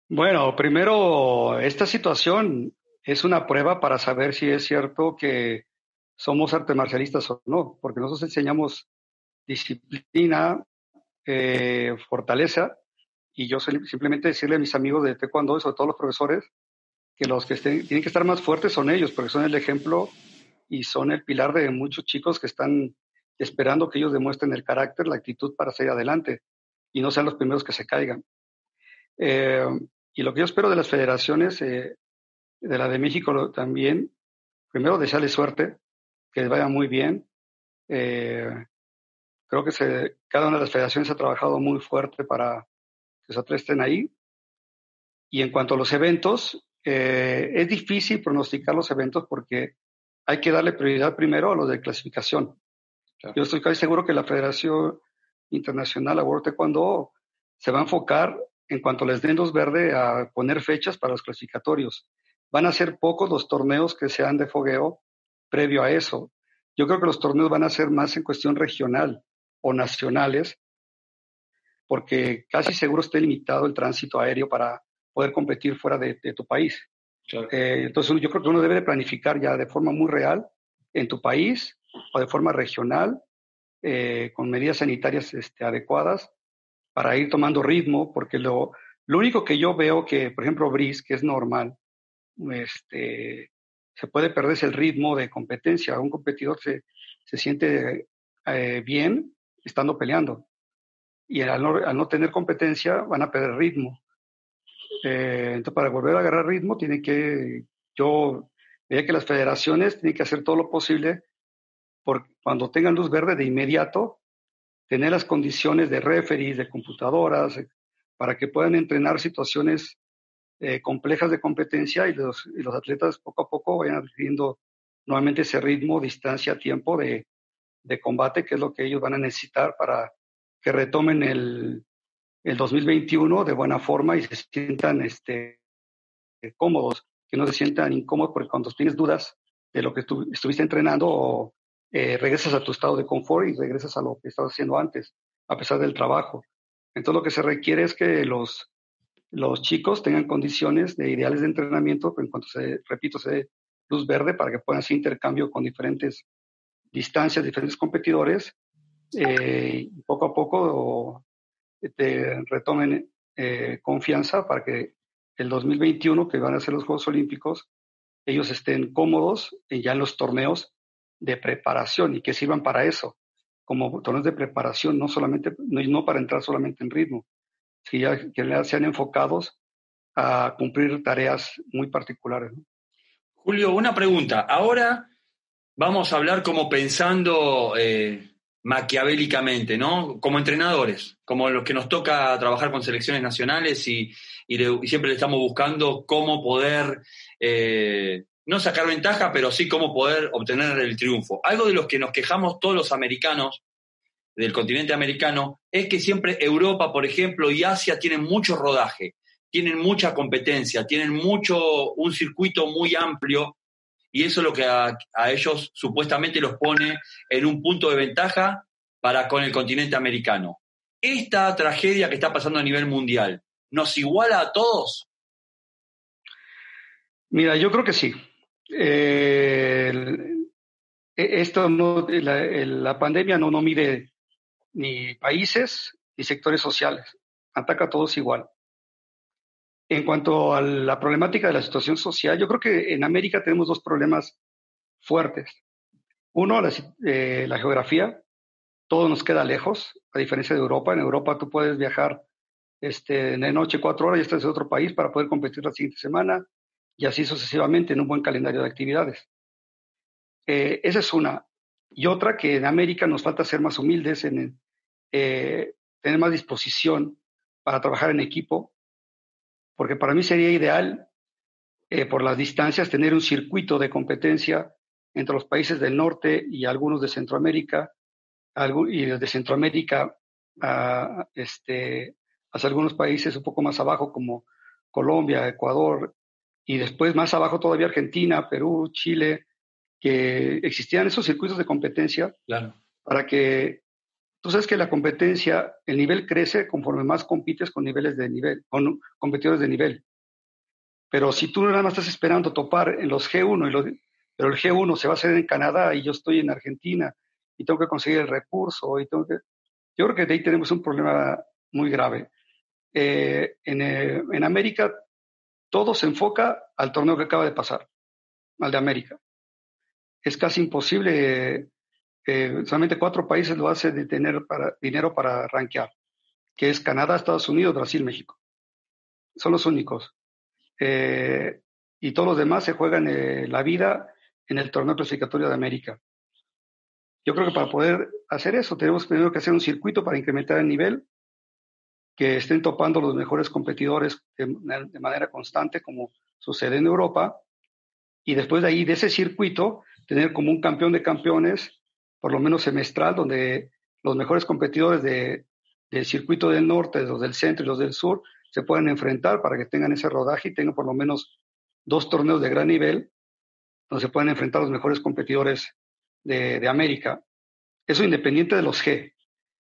Bueno, primero, esta situación es una prueba para saber si es cierto que somos artes marcialistas o no, porque nosotros enseñamos disciplina, eh, fortaleza. Y yo simplemente decirle a mis amigos de Taekwondo, sobre todo los profesores, que los que estén, tienen que estar más fuertes son ellos, porque son el ejemplo y son el pilar de muchos chicos que están esperando que ellos demuestren el carácter, la actitud para seguir adelante y no sean los primeros que se caigan. Eh, y lo que yo espero de las federaciones, eh, de la de México también, primero desearles suerte, que les vaya muy bien. Eh, creo que se, cada una de las federaciones ha trabajado muy fuerte para que los estén ahí. Y en cuanto a los eventos, eh, es difícil pronosticar los eventos porque hay que darle prioridad primero a los de clasificación. Yo estoy casi seguro que la Federación Internacional, World Taekwondo, se va a enfocar en cuanto les den luz verde a poner fechas para los clasificatorios. Van a ser pocos los torneos que sean de fogueo previo a eso. Yo creo que los torneos van a ser más en cuestión regional o nacionales, porque casi seguro esté limitado el tránsito aéreo para poder competir fuera de, tu país. Eh, entonces yo creo que uno debe de planificar ya de forma muy real en tu país o de forma regional, eh, con medidas sanitarias este, adecuadas, para ir tomando ritmo, porque lo, lo único que yo veo que, por ejemplo, Brice, que es normal, este, se puede perder el ritmo de competencia. Un competidor se, se siente eh, bien estando peleando. Y al no, al no, tener competencia van a perder ritmo. Eh, entonces, para volver a agarrar ritmo, tiene que, yo veía que las federaciones tienen que hacer todo lo posible por cuando tengan luz verde de inmediato, tener las condiciones de referees, de computadoras, eh, para que puedan entrenar situaciones eh, complejas de competencia y los, y los, atletas poco a poco vayan adquiriendo nuevamente ese ritmo, distancia, tiempo de, de, combate, que es lo que ellos van a necesitar para que retomen el, el 2021 de buena forma y se sientan este, cómodos, que no se sientan incómodos porque cuando tienes dudas de lo que estuviste entrenando o eh, regresas a tu estado de confort y regresas a lo que estabas haciendo antes, a pesar del trabajo. Entonces lo que se requiere es que los, los chicos tengan condiciones de ideales de entrenamiento en cuanto se, repito, se dé luz verde para que puedan hacer intercambio con diferentes distancias, diferentes competidores, eh, poco a poco te retomen eh, confianza para que el 2021, que van a ser los Juegos Olímpicos, ellos estén cómodos ya en los torneos de preparación y que sirvan para eso, como botones de preparación, no solamente, no, no para entrar solamente en ritmo, sino ya, que sean enfocados a cumplir tareas muy particulares. Julio, una pregunta. Ahora vamos a hablar como pensando eh, maquiavélicamente, ¿no? Como entrenadores, como los que nos toca trabajar con selecciones nacionales y, siempre le estamos buscando cómo poder eh, no sacar ventaja, pero sí cómo poder obtener el triunfo. Algo de los que nos quejamos todos los americanos del continente americano es que siempre Europa, por ejemplo, y Asia tienen mucho rodaje, tienen mucha competencia, tienen mucho, un circuito muy amplio y eso es lo que a, ellos supuestamente los pone en un punto de ventaja para con el continente americano. Esta tragedia que está pasando a nivel mundial, ¿nos iguala a todos? Mira, yo creo que sí. Eh, e, esto la, pandemia no mide ni países ni sectores sociales, ataca a todos igual. En cuanto a la problemática de la situación social, yo creo que en América tenemos dos problemas fuertes. Uno, la, eh, la geografía, todo nos queda lejos, a diferencia de Europa. En Europa tú puedes viajar este, de noche cuatro horas y estás en otro país para poder competir la siguiente semana y así sucesivamente en un buen calendario de actividades. Eh, esa es una. Y otra que en América nos falta ser más humildes, en eh, tener más disposición para trabajar en equipo, porque para mí sería ideal, eh, por las distancias, tener un circuito de competencia entre los países del norte y algunos de Centroamérica, y desde Centroamérica a, este, hacia algunos países un poco más abajo como Colombia, Ecuador, y después más abajo todavía Argentina, Perú, Chile, que existían esos circuitos de competencia claro. para que tú sabes que la competencia, el nivel crece conforme más compites con niveles de nivel, con competidores de nivel. Pero si tú nada más estás esperando topar en los G1, y los, pero el G1 se va a hacer en Canadá y yo estoy en Argentina y tengo que conseguir el recurso y tengo que... Yo creo que de ahí tenemos un problema muy grave. Eh, en, eh, en América todo se enfoca al torneo que acaba de pasar, al de América. Es casi imposible, eh, solamente cuatro países lo hacen de tener dinero para rankear, que es Canadá, Estados Unidos, Brasil, México. Son los únicos. Eh, y todos los demás se juegan eh, la vida en el torneo clasificatorio de América. Yo creo que para poder hacer eso tenemos primero que hacer un circuito para incrementar el nivel, que estén topando los mejores competidores de, manera constante, como sucede en Europa, y después de ahí, de ese circuito, tener como un campeón de campeones, por lo menos semestral, donde los mejores competidores de, del circuito del norte, los del centro y los del sur, se puedan enfrentar para que tengan ese rodaje y tengan por lo menos dos torneos de gran nivel, donde se puedan enfrentar los mejores competidores de, de América. Eso independiente de los G,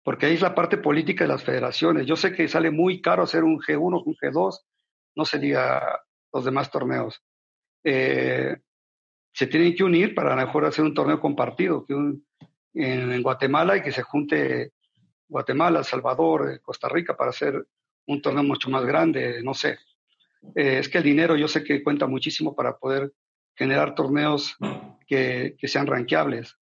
porque ahí es la parte política de las federaciones. Yo sé que sale muy caro hacer un G1, un G2, no se diga los demás torneos. Eh, se tienen que unir para mejor hacer un torneo compartido, que en, Guatemala y que se junte Guatemala, Salvador, Costa Rica para hacer un torneo mucho más grande, no sé. Eh, es que el dinero yo sé que cuenta muchísimo para poder generar torneos que, que sean ranqueables.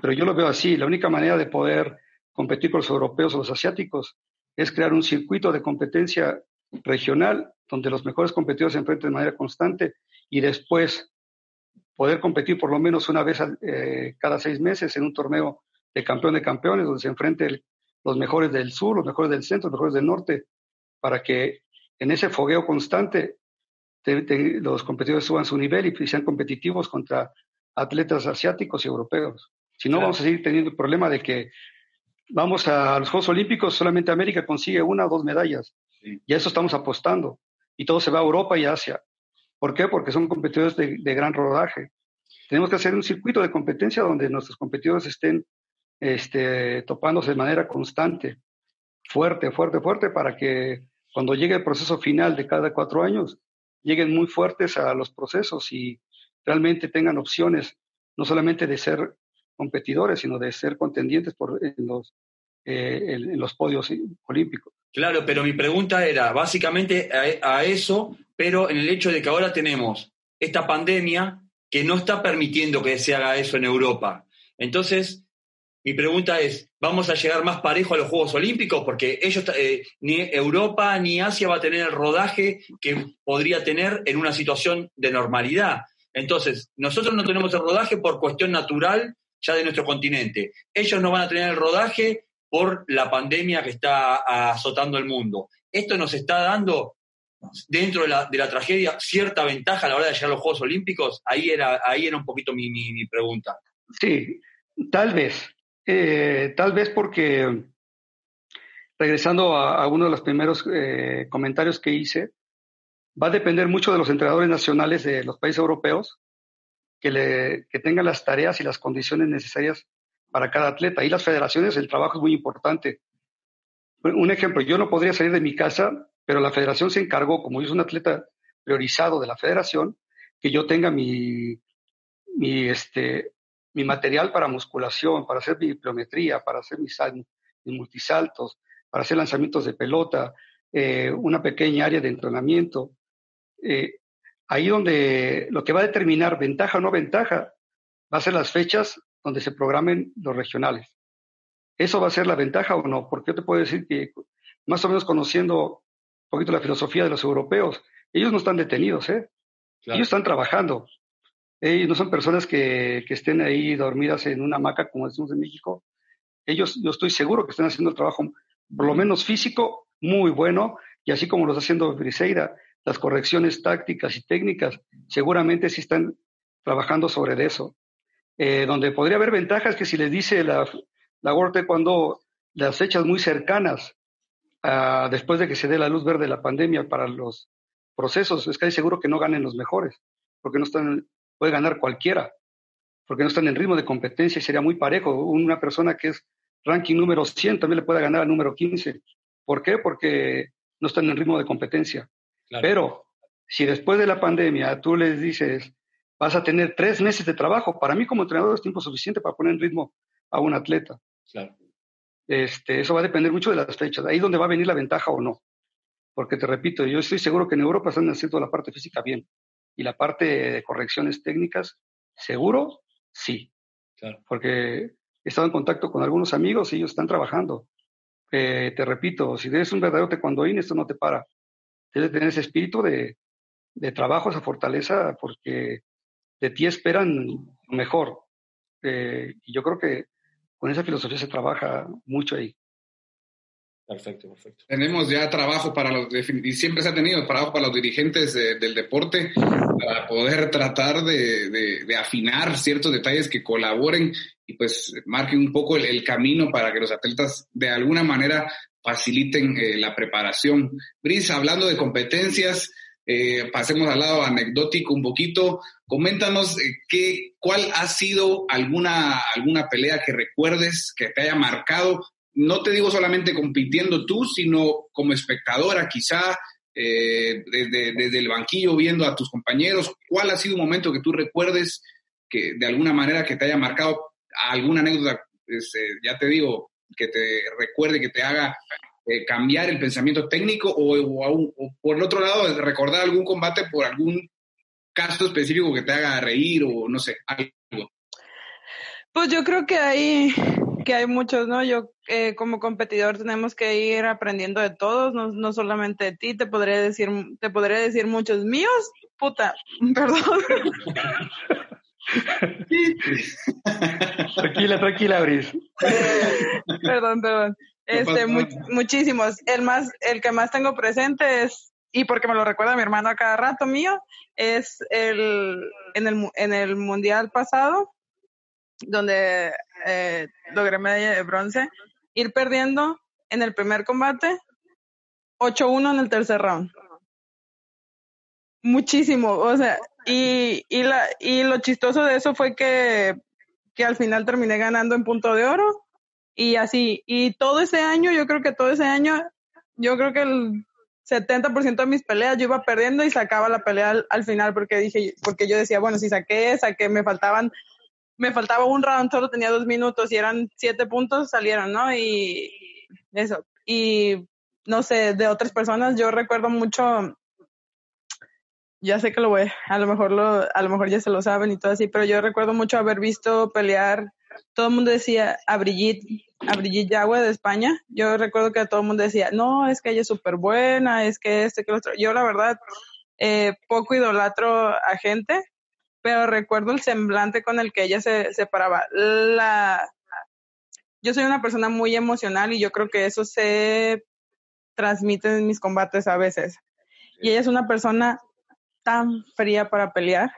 Pero yo lo veo así, la única manera de poder competir con los europeos o los asiáticos, es crear un circuito de competencia regional donde los mejores competidores se enfrenten de manera constante y después poder competir por lo menos una vez eh, cada seis meses en un torneo de campeón de campeones donde se enfrenten los mejores del sur, los mejores del centro, los mejores del norte, para que en ese fogueo constante los competidores suban su nivel y sean competitivos contra atletas asiáticos y europeos. Si no, vamos a seguir teniendo el problema de que vamos a los Juegos Olímpicos, solamente América consigue una o dos medallas. Y a eso estamos apostando. Y todo se va a Europa y Asia. ¿Por qué? Porque son competidores de, gran rodaje. Tenemos que hacer un circuito de competencia donde nuestros competidores estén este, topándose de manera constante, fuerte, fuerte, fuerte, para que cuando llegue el proceso final de cada cuatro años, lleguen muy fuertes a los procesos y realmente tengan opciones, no solamente de ser competidores, sino de ser contendientes por, en, los, eh, en, los podios olímpicos. Claro, pero mi pregunta era básicamente a, eso, pero en el hecho de que ahora tenemos esta pandemia que no está permitiendo que se haga eso en Europa. Entonces, mi pregunta es, ¿vamos a llegar más parejo a los Juegos Olímpicos? Porque ellos, eh, ni Europa ni Asia va a tener el rodaje que podría tener en una situación de normalidad. Entonces, nosotros no tenemos el rodaje por cuestión natural ya de nuestro continente. Ellos no van a tener el rodaje por la pandemia que está azotando el mundo. Esto nos está dando dentro de la, tragedia cierta ventaja a la hora de llegar a los Juegos Olímpicos. Ahí era, ahí era un poquito mi, pregunta. Sí, tal vez. Eh, tal vez porque, regresando a, uno de los primeros eh, comentarios que hice, va a depender mucho de los entrenadores nacionales de los países europeos que, le, que tengan las tareas y las condiciones necesarias para cada atleta. Y las federaciones, el trabajo es muy importante. Un ejemplo, yo no podría salir de mi casa, pero la federación se encargó, como yo soy un atleta priorizado de la federación, que yo tenga mi, mi, este, mi material para musculación, para hacer mi pliometría, para hacer mis, mis multisaltos, para hacer lanzamientos de pelota, eh, una pequeña área de entrenamiento. Eh, ahí donde lo que va a determinar ventaja o no ventaja va a ser las fechas donde se programen los regionales. ¿Eso va a ser la ventaja o no? Porque yo te puedo decir que, más o menos conociendo poquito la filosofía de los europeos, ellos no están detenidos, ¿eh? Ellos están trabajando. Ellos no son personas que, que, estén ahí dormidas en una hamaca como decimos en México. Ellos, yo estoy seguro que están haciendo el trabajo, por lo menos físico, muy bueno, y así como lo está haciendo Briseida, las correcciones tácticas y técnicas, seguramente sí están trabajando sobre eso. Eh, donde podría haber ventajas que si les dice la, la World cuando las fechas muy cercanas, uh, después de que se dé la luz verde de la pandemia para los procesos, es casi seguro que no ganen los mejores, porque no están, puede ganar cualquiera, porque no están en ritmo de competencia y sería muy parejo. Una persona que es ranking número 100 también le puede ganar al número 15. ¿Por qué? Porque no están en ritmo de competencia. Pero si después de la pandemia tú les dices, vas a tener tres meses de trabajo, para mí como entrenador es tiempo suficiente para poner en ritmo a un atleta. Este, eso va a depender mucho de las fechas, ahí es donde va a venir la ventaja o no. Porque te repito, yo estoy seguro que en Europa están haciendo la parte física bien. Y la parte de correcciones técnicas, seguro, sí. Porque he estado en contacto con algunos amigos y ellos están trabajando. Eh, te repito, si eres un verdadero taekwondoín, esto no te para. Debes tener ese espíritu de, de trabajo, esa fortaleza, porque de ti esperan mejor. Eh, y yo creo que con esa filosofía se trabaja mucho ahí. Perfecto, perfecto. Tenemos ya trabajo para los, y siempre se ha tenido trabajo para los dirigentes del deporte para poder tratar de, de, afinar ciertos detalles que colaboren y pues marquen un poco el, camino para que los atletas de alguna manera faciliten eh, la preparación. Brice, hablando de competencias, eh, pasemos al lado anecdótico un poquito. Coméntanos eh, qué, cuál ha sido alguna, alguna pelea que recuerdes que te haya marcado. No te digo solamente compitiendo tú, sino como espectadora, quizá eh, desde, desde el banquillo viendo a tus compañeros. ¿Cuál ha sido un momento que tú recuerdes que de alguna manera que te haya marcado alguna anécdota? Este, ya te digo, que te recuerde, que te haga eh, cambiar el pensamiento técnico o, por el otro lado recordar algún combate por algún caso específico que te haga reír o no sé, algo? Pues yo creo que hay, que hay muchos, ¿no? Yo eh, como competidor tenemos que ir aprendiendo de todos, no, no solamente de ti, te podría decir, te podría decir muchos míos, puta, perdón. tranquila, tranquila, Bris. perdón, perdón. Este, muchísimos. El más, el que más tengo presente es, y porque me lo recuerda mi hermano a cada rato mío, es el, en el, en el mundial pasado, donde eh, logré medalla de bronce, ir perdiendo en el primer combate, 8-1 en el tercer round. Muchísimo, o sea, y, y, la, y lo chistoso de eso fue que, que al final terminé ganando en punto de oro y así, y todo ese año, yo creo que todo ese año, yo creo que el 70% de mis peleas yo iba perdiendo y sacaba la pelea al, final porque dije, porque yo decía, bueno, si saqué, saqué, me faltaban, me faltaba un round, solo tenía dos minutos y eran siete puntos, salieron, ¿no? Y eso, y no sé, de otras personas, yo recuerdo mucho, ya sé que lo voy, a lo mejor lo, a lo mejor ya se lo saben y todo así, pero yo recuerdo mucho haber visto pelear todo el mundo decía a Brigitte, a Brigitte Yagüe de España. Yo recuerdo que todo el mundo decía, no, es que ella es súper buena, es que este, que lo otro. Yo la verdad, eh, poco idolatro a gente, pero recuerdo el semblante con el que ella se, se paraba. La, yo soy una persona muy emocional y yo creo que eso se transmite en mis combates a veces. Y ella es una persona tan fría para pelear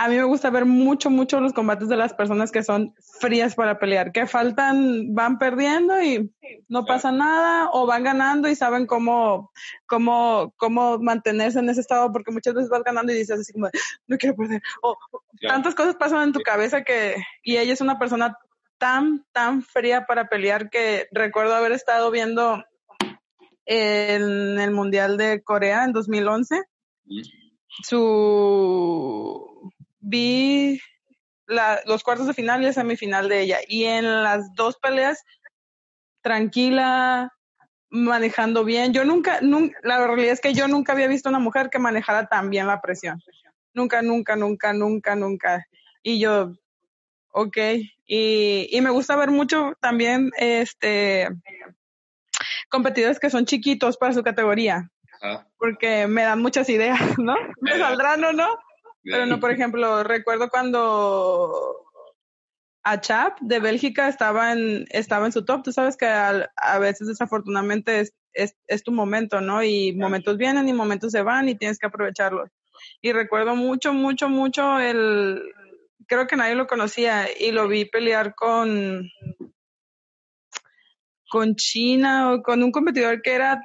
a mí me gusta ver mucho, mucho los combates de las personas que son frías para pelear, que faltan, van perdiendo y no pasa nada, o van ganando y saben cómo, cómo, cómo mantenerse en ese estado, porque muchas veces vas ganando y dices así como, no quiero perder, o tantas cosas pasan en tu cabeza que, y ella es una persona tan, tan fría para pelear que recuerdo haber estado viendo en el Mundial de Corea en 2011 su vi la, los cuartos de final y la semifinal de ella. Y en las dos peleas, tranquila, manejando bien. Yo nunca, nunca, la realidad es que yo nunca había visto una mujer que manejara tan bien la presión. Nunca, nunca, nunca, nunca, nunca. Y yo, ok. Y, y me gusta ver mucho también, este, competidores que son chiquitos para su categoría. Porque me dan muchas ideas, ¿no? Me saldrán o no, pero no, por ejemplo, recuerdo cuando Achap de Bélgica estaba en, estaba en su top. Tú sabes que a, veces desafortunadamente es, es, es, tu momento, ¿no? Y momentos vienen y momentos se van y tienes que aprovecharlos. Y recuerdo mucho, mucho, mucho el, creo que nadie lo conocía y lo vi pelear con, con China o con un competidor que era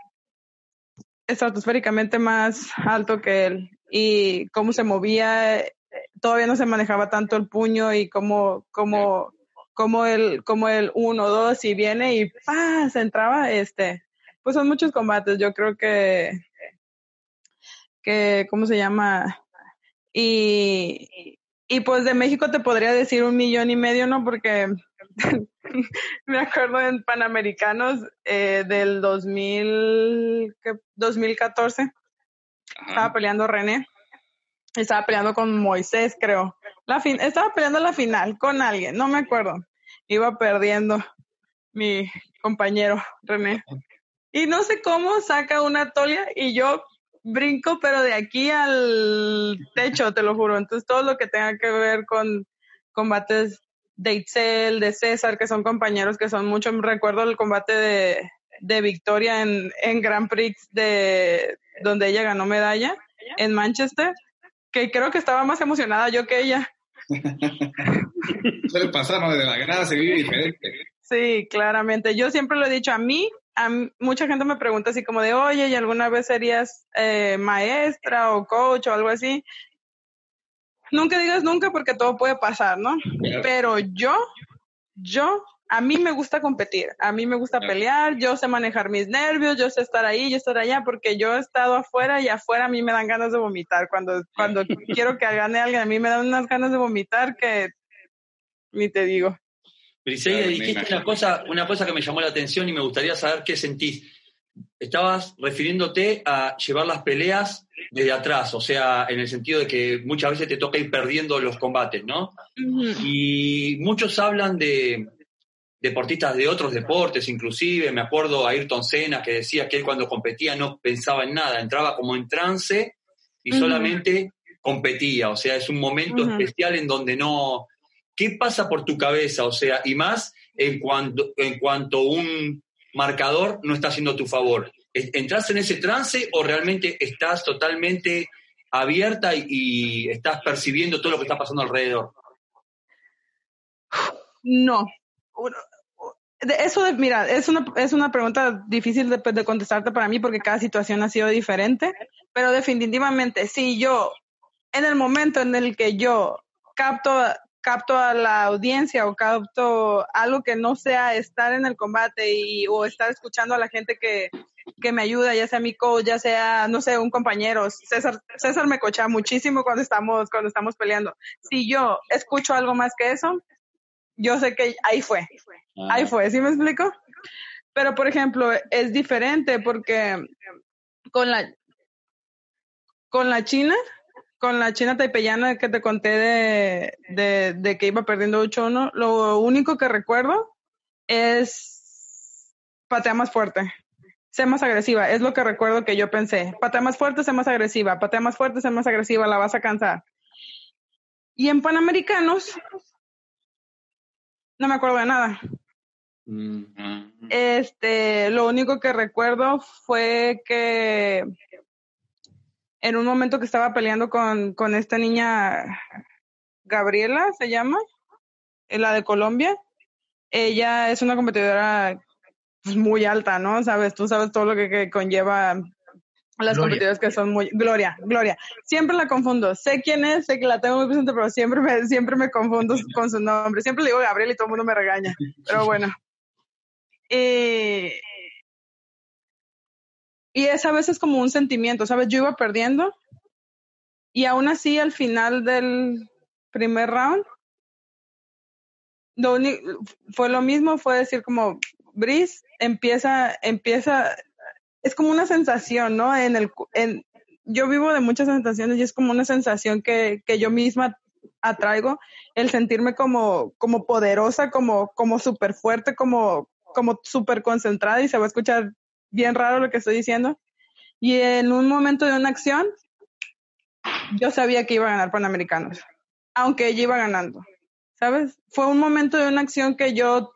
estratosféricamente más alto que él y cómo se movía, eh, todavía no se manejaba tanto el puño y cómo, cómo, cómo el, como el uno, dos y viene y ¡pah! se entraba, este, pues son muchos combates, yo creo que, que, ¿cómo se llama? Y, y pues de México te podría decir un millón y medio, ¿no? Porque me acuerdo en Panamericanos eh, del 2000, 2014, estaba peleando René, estaba peleando con Moisés, creo. La fin, estaba peleando la final con alguien, no me acuerdo. Iba perdiendo mi compañero René. Y no sé cómo saca una tolia y yo brinco, pero de aquí al techo, te lo juro. Entonces, todo lo que tenga que ver con combates de Itzel, de César, que son compañeros que son mucho. Recuerdo el combate de, de Victoria en, en Grand Prix de donde ella ganó medalla en Manchester, que creo que estaba más emocionada yo que ella. Suele pasar, ¿no? De la grada se vive diferente. Sí, claramente. Yo siempre lo he dicho, a mí mucha gente me pregunta así como de, oye, ¿y alguna vez serías eh, maestra o coach o algo así? Nunca digas nunca porque todo puede pasar, ¿no? Pero yo, yo, a mí me gusta competir, a mí me gusta pelear, yo sé manejar mis nervios, yo sé estar ahí, yo estar allá, porque yo he estado afuera y afuera a mí me dan ganas de vomitar. Cuando, cuando quiero que gane alguien, a mí me dan unas ganas de vomitar que ni te digo. Briseida, dijiste una cosa, una cosa que me llamó la atención y me gustaría saber qué sentís. Estabas refiriéndote a llevar las peleas desde atrás, o sea, en el sentido de que muchas veces te toca ir perdiendo los combates, ¿no? Y muchos hablan de deportistas de otros deportes, inclusive, me acuerdo a Ayrton Senna que decía que él cuando competía no pensaba en nada, entraba como en trance y solamente competía, o sea, es un momento especial en donde no, ¿Qué pasa por tu cabeza? O sea, y más en cuanto, en cuanto un marcador no está haciendo tu favor. ¿Entras en ese trance o realmente estás totalmente abierta y, estás percibiendo todo lo que está pasando alrededor? No. Eso, mira, es una, es una pregunta difícil de, de contestarte para mí porque cada situación ha sido diferente, pero definitivamente, si yo, en el momento en el que yo capto capto a la audiencia o capto algo que no sea estar en el combate y, o estar escuchando a la gente que, que me ayuda, ya sea mi coach, ya sea, no sé, un compañero. César, César me cocha muchísimo cuando estamos, cuando estamos peleando. Si yo escucho algo más que eso, yo sé que ahí fue. Ahí fue, ¿sí me explico? Pero, por ejemplo, es diferente porque con la, con la China, con la China taipeyana que te conté de, de, que iba perdiendo 8-1, lo único que recuerdo es patea más fuerte, sé más agresiva, es lo que recuerdo que yo pensé. Patea más fuerte, sé más agresiva, patea más fuerte, sé más agresiva, la vas a cansar. Y en Panamericanos, no me acuerdo de nada. Mm. Este, lo único que recuerdo fue que en un momento que estaba peleando con, con esta niña, Gabriela se llama, la de Colombia. Ella es una competidora pues, muy alta, ¿no? Sabes, tú sabes todo lo que, conlleva las competidoras que son muy Gloria, Gloria. Siempre la confundo. Sé quién es, sé que la tengo muy presente, pero siempre me siempre me confundo con su nombre. Siempre le digo Gabriela y todo el mundo me regaña. Pero bueno. Eh, y es a veces como un sentimiento, ¿sabes? Yo iba perdiendo y aún así al final del primer round, lo fue lo mismo, fue decir como, Brice empieza, empieza, es como una sensación, ¿no? En el, en, yo vivo de muchas sensaciones y es como una sensación que, que yo misma atraigo, el sentirme como, como poderosa, como, como súper fuerte, como, como súper concentrada y se va a escuchar bien raro lo que estoy diciendo. Y en un momento de una acción, yo sabía que iba a ganar Panamericanos, aunque ella iba ganando, ¿sabes? Fue un momento de una acción que yo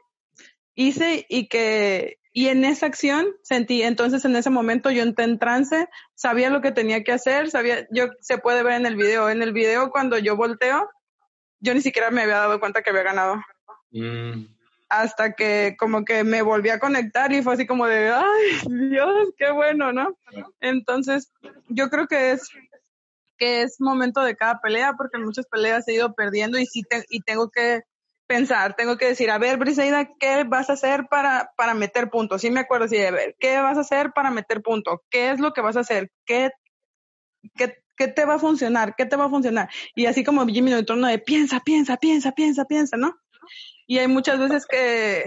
hice y que, y en esa acción sentí, entonces en ese momento yo entré en trance, sabía lo que tenía que hacer, sabía, yo, se puede ver en el video, en el video cuando yo volteo, yo ni siquiera me había dado cuenta que había ganado. Mm hasta que como que me volví a conectar y fue así como de, ay, Dios, qué bueno, ¿no? Entonces, yo creo que es que es momento de cada pelea porque en muchas peleas he ido perdiendo y sí y tengo que pensar, tengo que decir, a ver, Briseida, ¿qué vas a hacer para, para meter puntos? Sí me acuerdo, sí, a ver, ¿qué vas a hacer para meter puntos? ¿Qué es lo que vas a hacer? ¿Qué, qué, ¿Qué te va a funcionar? ¿Qué te va a funcionar? Y así como Jimmy Neutron de piensa, piensa, piensa, piensa, piensa, ¿no? Y hay muchas veces que,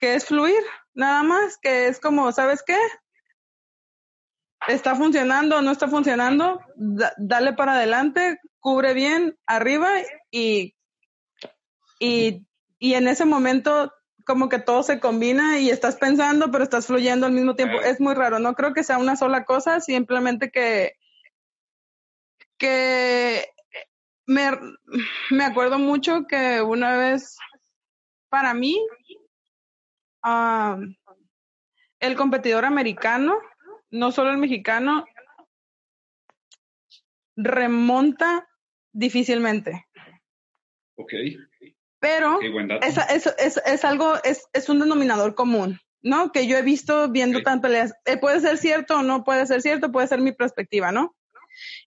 que es fluir, nada más, que es como, ¿sabes qué? Está funcionando, no está funcionando, dale para adelante, cubre bien arriba y, y, y en ese momento como que todo se combina y estás pensando, pero estás fluyendo al mismo tiempo. Es muy raro, no creo que sea una sola cosa, simplemente que, que me, me acuerdo mucho que una vez, para mí, el competidor americano, no solo el mexicano, remonta difícilmente. Ok. Pero es, algo, es, es un denominador común, ¿no? Que yo he visto viendo tan peleas. Eh, puede ser cierto o no puede ser cierto, puede ser mi perspectiva, ¿no?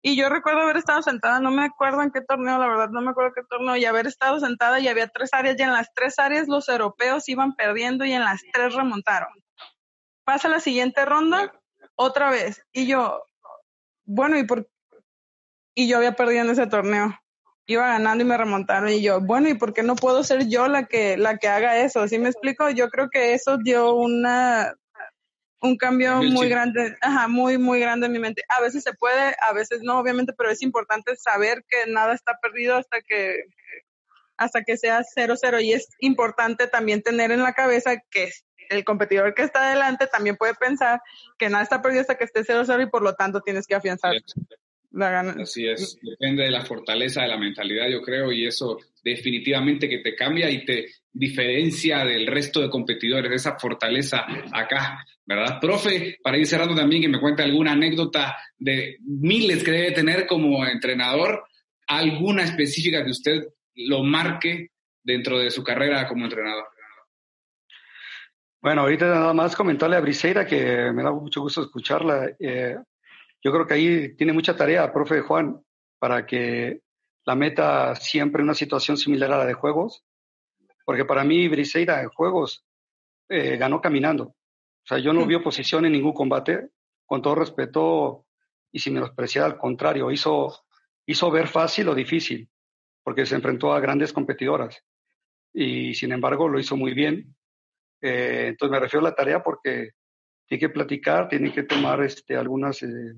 Y yo recuerdo haber estado sentada, no me acuerdo en qué torneo, la verdad, no me acuerdo qué torneo, y haber estado sentada y había tres áreas, y en las tres áreas los europeos iban perdiendo y en las tres remontaron. Pasa la siguiente ronda, otra vez, y yo, bueno, ¿y por Y yo había perdido en ese torneo iba ganando y me remontaron y yo, bueno, ¿y por qué no puedo ser yo la que, la que haga eso? ¿Sí me explico? Yo creo que eso dio una, un cambio muy grande, ajá, muy, muy grande en mi mente. A veces se puede, a veces no, obviamente, pero es importante saber que nada está perdido hasta que, hasta que sea cero cero y es importante también tener en la cabeza que el competidor que está adelante también puede pensar que nada está perdido hasta que esté cero cero y por lo tanto tienes que afianzar. Así es, depende de la fortaleza de la mentalidad, yo creo, y eso definitivamente que te cambia y te diferencia del resto de competidores, esa fortaleza acá, ¿verdad? Profe, para ir cerrando también, que me cuente alguna anécdota de miles que debe tener como entrenador, alguna específica que usted lo marque dentro de su carrera como entrenador. Bueno, ahorita nada más comentarle a Briseira que me da mucho gusto escucharla. Eh, yo creo que ahí tiene mucha tarea, profe Juan, para que la meta siempre una situación similar a la de juegos, porque para mí Briseida en juegos eh, ganó caminando. O sea, yo no vi oposición en ningún combate, con todo respeto y sin menospreciar, al contrario, hizo, hizo ver fácil o difícil, porque se enfrentó a grandes competidoras y sin embargo lo hizo muy bien. Eh, entonces me refiero a la tarea porque tiene que platicar, tiene que tomar este, algunas eh,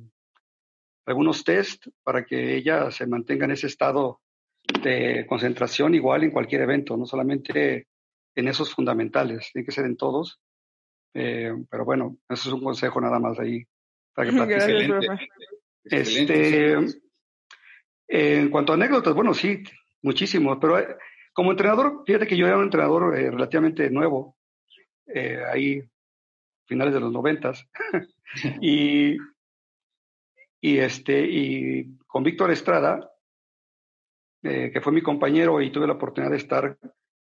algunos test para que ella se mantenga en ese estado de concentración igual en cualquier evento, no solamente en esos fundamentales, tiene que ser en todos. Eh, pero bueno, eso es un consejo nada más ahí. Para que Gracias, este, en cuanto a anécdotas, bueno, sí, muchísimos, pero eh, como entrenador, fíjate que yo era un entrenador eh, relativamente nuevo, ahí finales de los noventas, y y, este, y con Víctor Estrada, eh, que fue mi compañero y tuve la oportunidad de estar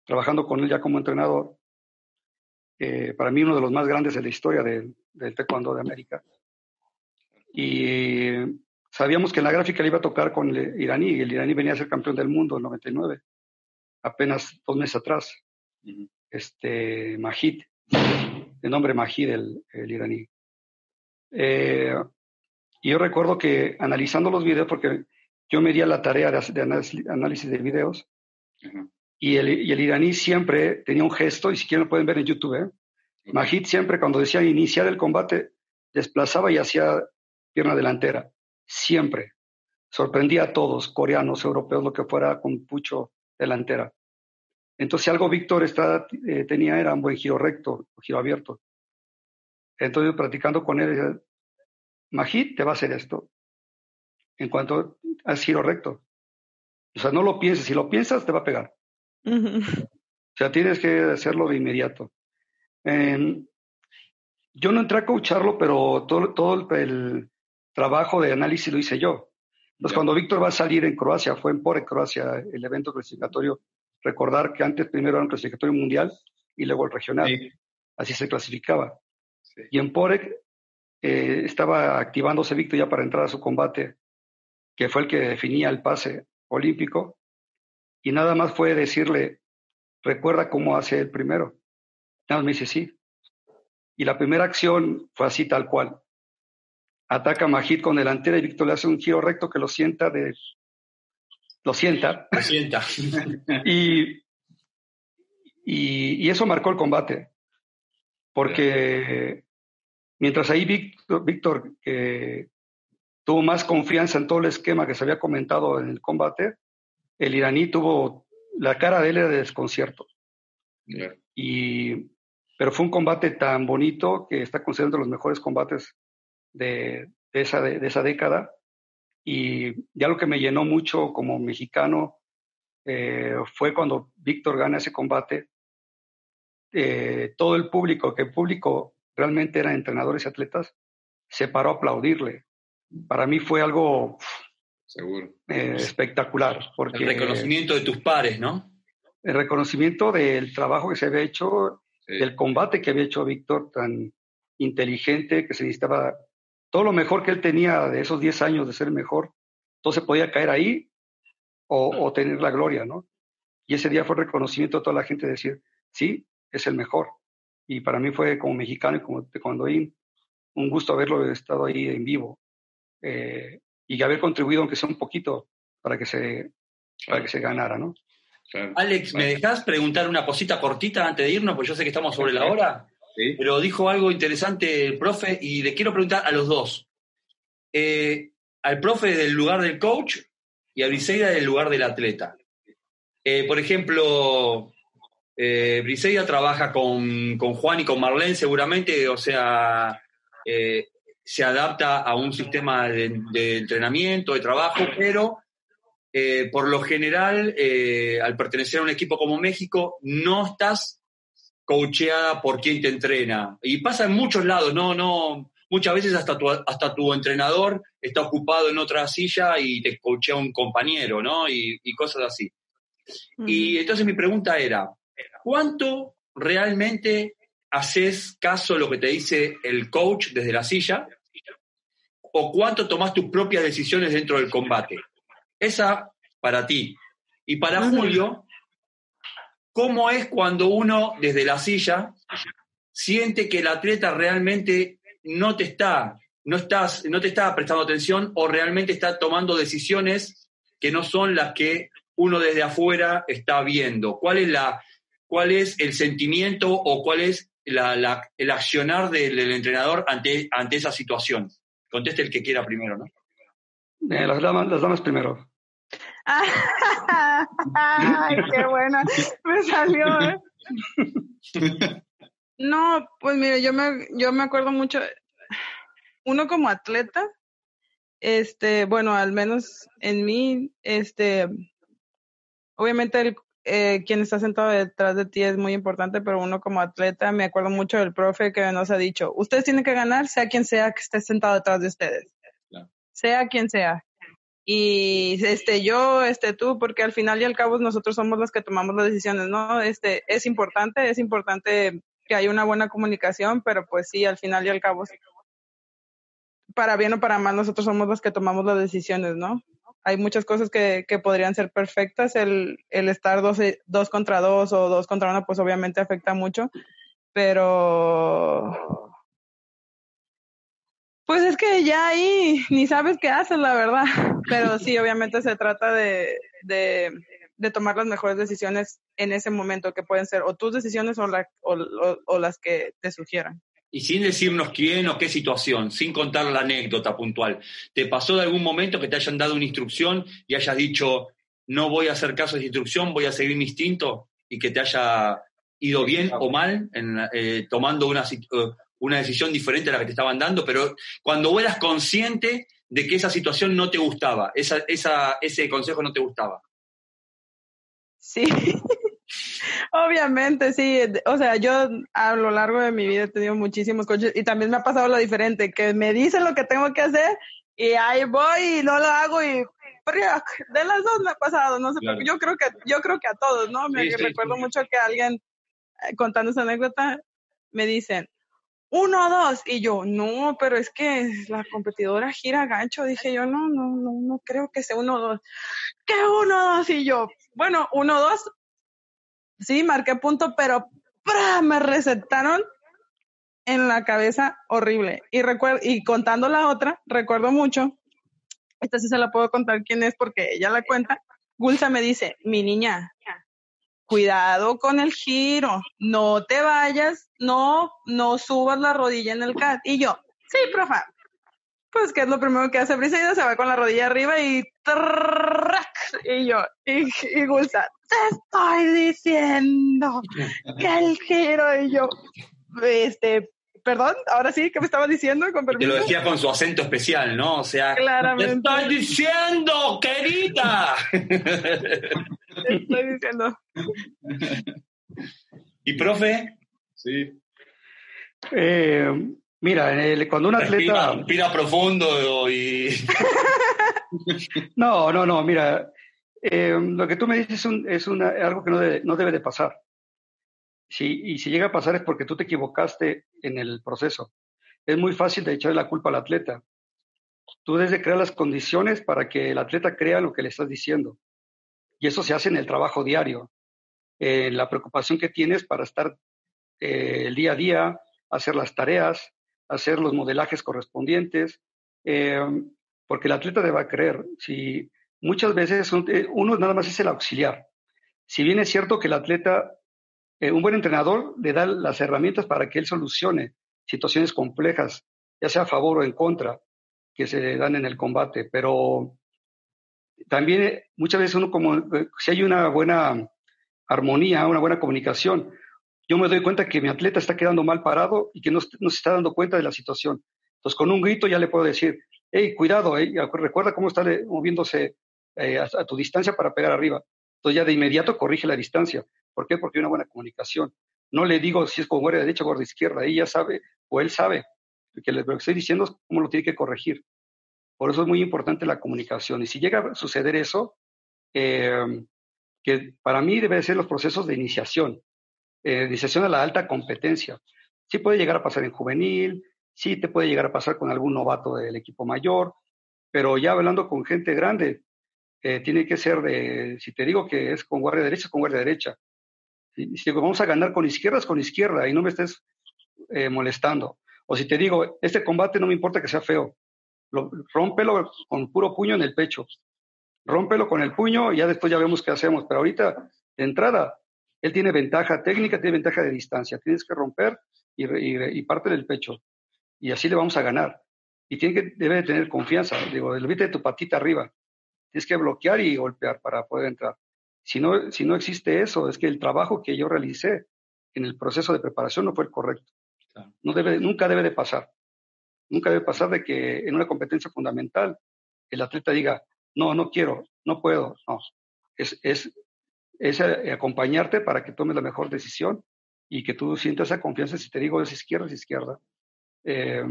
trabajando con él ya como entrenador, eh, para mí uno de los más grandes de la historia del, del taekwondo de América. Y sabíamos que en la gráfica le iba a tocar con el iraní, y el iraní venía a ser campeón del mundo en 99, apenas dos meses atrás. Este, Majid, el nombre Majid, el, el iraní. Eh, y yo recuerdo que analizando los videos, porque yo me di a la tarea de, análisis, de videos, y, el, y, el, iraní siempre tenía un gesto, y si quieren lo pueden ver en YouTube, ¿eh? Majid siempre cuando decía iniciar el combate, desplazaba y hacía pierna delantera, siempre. Sorprendía a todos, coreanos, europeos, lo que fuera, con pucho delantera. Entonces, algo Víctor eh, tenía era un buen giro recto, giro abierto. Entonces, practicando con él, Majid te va a hacer esto. En cuanto al giro recto. O sea, no lo pienses. Si lo piensas, te va a pegar. O sea, tienes que hacerlo de inmediato. yo no entré a coacharlo, pero todo, todo el, trabajo de análisis lo hice yo. Entonces, cuando Víctor va a salir en Croacia, fue en Porek, Croacia, el evento clasificatorio, recordar que antes primero era un clasificatorio mundial y luego el regional. Así se clasificaba. Y en Porek eh, estaba activándose Víctor ya para entrar a su combate, que fue el que definía el pase olímpico, y nada más fue decirle, recuerda cómo hace el primero. Nada más me dice sí. Y la primera acción fue así tal cual. ataca a Majid con delantera y Víctor le hace un giro recto que lo sienta de... Lo sienta. Lo sienta. y, y, eso marcó el combate. Porque mientras ahí Víctor, Víctor que tuvo más confianza en todo el esquema que se había comentado en el combate, el iraní tuvo la cara de él era de desconcierto. Y, pero fue un combate tan bonito que está considerado los mejores combates de, esa, de, esa década. Y ya lo que me llenó mucho como mexicano eh, fue cuando Víctor gana ese combate. Eh, todo el público, que el público realmente eran entrenadores y atletas, se paró a aplaudirle. Para mí fue algo Seguro. Eh, espectacular. Porque el reconocimiento de tus pares, ¿no? El reconocimiento del trabajo que se había hecho, del combate que había hecho Víctor, tan inteligente, que se necesitaba todo lo mejor que él tenía de esos 10 años de ser mejor, todo se podía caer ahí o, tener la gloria, ¿no? Y ese día fue el reconocimiento de toda la gente de decir, sí, es el mejor. Y para mí fue como mexicano y como cuando un gusto haberlo estado ahí en vivo. Eh, y haber contribuido, aunque sea un poquito, para que se, para que se ganara, ¿no? Alex, ¿me dejas preguntar una cosita cortita antes de irnos? Pues yo sé que estamos sobre la hora, pero dijo algo interesante el profe y le quiero preguntar a los dos. Eh, al profe del lugar del coach y a Briseida del lugar del atleta. Eh, por ejemplo, eh, Briseida trabaja con, con, Juan y con Marlene seguramente, o sea, eh, se adapta a un sistema de, entrenamiento, de trabajo, pero eh, por lo general, eh, al pertenecer a un equipo como México, no estás coacheada por quien te entrena. Y pasa en muchos lados, no, no, muchas veces hasta tu, hasta tu entrenador está ocupado en otra silla y te coachea un compañero, ¿no? Y, cosas así. Y entonces mi pregunta era, ¿cuánto realmente haces caso a lo que te dice el coach desde la silla? o cuánto tomas tus propias decisiones dentro del combate. Esa para ti. Y para Julio, ¿cómo es cuando uno desde la silla siente que el atleta realmente no te está, no estás, no te está prestando atención o realmente está tomando decisiones que no son las que uno desde afuera está viendo? ¿Cuál es la, cuál es el sentimiento o cuál es el accionar del, entrenador ante, ante esa situación? Conteste el que quiera primero, ¿no? Eh, las, damas, las damas primero. Ay, qué buena. Me salió. ¿eh? No, pues mire, yo me, yo me acuerdo mucho. Uno como atleta, este, bueno, al menos en mí, este, obviamente el, eh, quien está sentado detrás de ti es muy importante, pero uno como atleta, me acuerdo mucho del profe que nos ha dicho, ustedes tienen que ganar, sea quien sea que esté sentado detrás de ustedes, sea quien sea. Y este, yo, este, tú, porque al final y al cabo nosotros somos los que tomamos las decisiones, ¿no? Este, es importante, es importante que haya una buena comunicación, pero pues sí, al final y al cabo, para bien o para mal, nosotros somos los que tomamos las decisiones, ¿no? Hay muchas cosas que, que podrían ser perfectas. El, el estar dos, dos, contra dos o dos contra uno, pues obviamente afecta mucho, pero pues es que ya ahí ni sabes qué haces, la verdad. Pero sí, obviamente se trata de, de, tomar las mejores decisiones en ese momento, que pueden ser o tus decisiones o, la, o las que te sugieran. Y sin decirnos quién o qué situación, sin contar la anécdota puntual, ¿te pasó de algún momento que te hayan dado una instrucción y hayas dicho, no voy a hacer caso a esa instrucción, voy a seguir mi instinto y que te haya ido bien o mal en, eh, tomando una, eh, una decisión diferente a la que te estaban dando, pero cuando eras consciente de que esa situación no te gustaba, esa, esa, ese consejo no te gustaba? Sí, Obviamente, sí. O sea, yo a lo largo de mi vida he tenido muchísimos coches y también me ha pasado lo diferente, que me dicen lo que tengo que hacer y ahí voy y no lo hago y de las dos me ha pasado, no sé, yo creo que yo creo que a todos, ¿no? Me recuerdo mucho que alguien eh, contando esa anécdota me dicen, uno, dos, y yo, no, pero es que la competidora gira gancho, dije yo, no, no, no, no creo que sea uno, dos, ¿qué uno, dos? Y yo, bueno, uno, dos, sí, marqué punto, pero me recetaron en la cabeza horrible. Y, y contando la otra, recuerdo mucho, esta sí se la puedo contar quién es porque ella la cuenta. Gulsa me dice, mi niña, cuidado con el giro, no te vayas, no, no subas la rodilla en el cat. Y yo, sí, profa. Pues que es lo primero que hace Briseida, se va con la rodilla arriba y y yo, y, y Gulsa, te estoy diciendo que el giro y yo, este, perdón, ahora sí, ¿qué me estaba diciendo? Con Te lo decía con su acento especial, ¿no? O sea, Claramente. ¡te estoy diciendo, querida! estoy diciendo. ¿Y profe? Sí. Eh, mira, el- cuando un atleta... Respira, respira profundo y... No, no, no, mira, eh, lo que tú me dices es, algo que no debe, de pasar. Sí, y si llega a pasar es porque tú te equivocaste en el proceso. Es muy fácil de echarle la culpa al atleta. Tú debes de crear las condiciones para que el atleta crea lo que le estás diciendo. Y eso se hace en el trabajo diario, en la preocupación que tienes para estar eh, el día a día, hacer las tareas, hacer los modelajes correspondientes, eh, porque el atleta te va a creer. Si muchas veces eh, uno nada más es el auxiliar. Si bien es cierto que el atleta, eh, un buen entrenador le da las herramientas para que él solucione situaciones complejas, ya sea a favor o en contra, que se dan en el combate, pero también eh, muchas veces uno como, si hay una buena armonía, una buena comunicación, yo me doy cuenta que mi atleta está quedando mal parado y que no, no se está dando cuenta de la situación. Entonces, con un grito ya le puedo decir, hey, cuidado, eh, recuerda cómo está moviéndose eh, a, a, tu distancia para pegar arriba. Entonces, ya de inmediato corrige la distancia. ¿Por qué? Porque hay una buena comunicación. No le digo si es con guardia derecha o guardia izquierda, ella sabe o él sabe lo que estoy diciendo es cómo lo tiene que corregir. Por eso es muy importante la comunicación. Y si llega a suceder eso, eh, que para mí debe ser los procesos de iniciación, eh, iniciación a la alta competencia. Sí puede llegar a pasar en juvenil, sí te puede llegar a pasar con algún novato del equipo mayor, pero ya hablando con gente grande, eh, tiene que ser de, si te digo que es con guardia derecha, con guardia derecha. Si, si vamos a ganar con izquierda, es con izquierda y no me estés eh, molestando. O si te digo, este combate no me importa que sea feo, lo, con puro puño en el pecho. Rómpelo con el puño y ya después ya vemos qué hacemos. Pero ahorita, de entrada, él tiene ventaja técnica, tiene ventaja de distancia. Tienes que romper y, y, y parte del pecho. Y así le vamos a ganar. Y tiene que, debe de tener confianza. Digo, de tu patita arriba. Tienes que bloquear y golpear para poder entrar. Si no, si no existe eso, es que el trabajo que yo realicé en el proceso de preparación no fue el correcto. No debe, nunca debe de pasar. Nunca debe pasar de que en una competencia fundamental el atleta diga, no, no quiero, no puedo. No, es, es, es acompañarte para que tomes la mejor decisión y que tú sientas esa confianza. Si te digo es izquierda, es izquierda. Eh,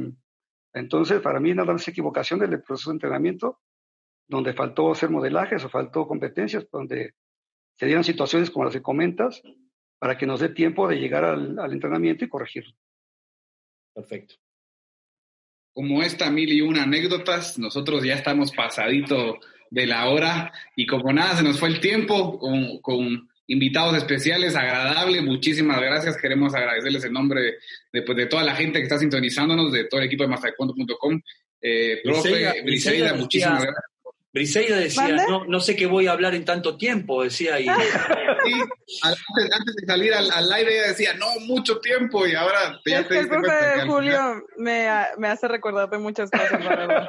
entonces, para mí nada más equivocación del proceso de entrenamiento, donde faltó hacer modelajes o faltó competencias, donde se dieron situaciones como las que comentas, para que nos dé tiempo de llegar al, al entrenamiento y corregirlo. Perfecto. Como esta mil y una anécdotas, nosotros ya estamos pasadito de la hora y como nada se nos fue el tiempo con, con invitados especiales, agradable, muchísimas gracias, queremos agradecerles en nombre de, de, pues, de toda la gente que está sintonizándonos, de todo el equipo de mastercuento.com, eh, profe, Briseida, muchísimas gracias. Briseida decía, no, no sé qué voy a hablar en tanto tiempo, decía, y Sí, antes, antes de salir al, al aire ella decía, no, mucho tiempo y ahora ya Es te que el profe de Julio me, me hace recordar de muchas cosas, la verdad.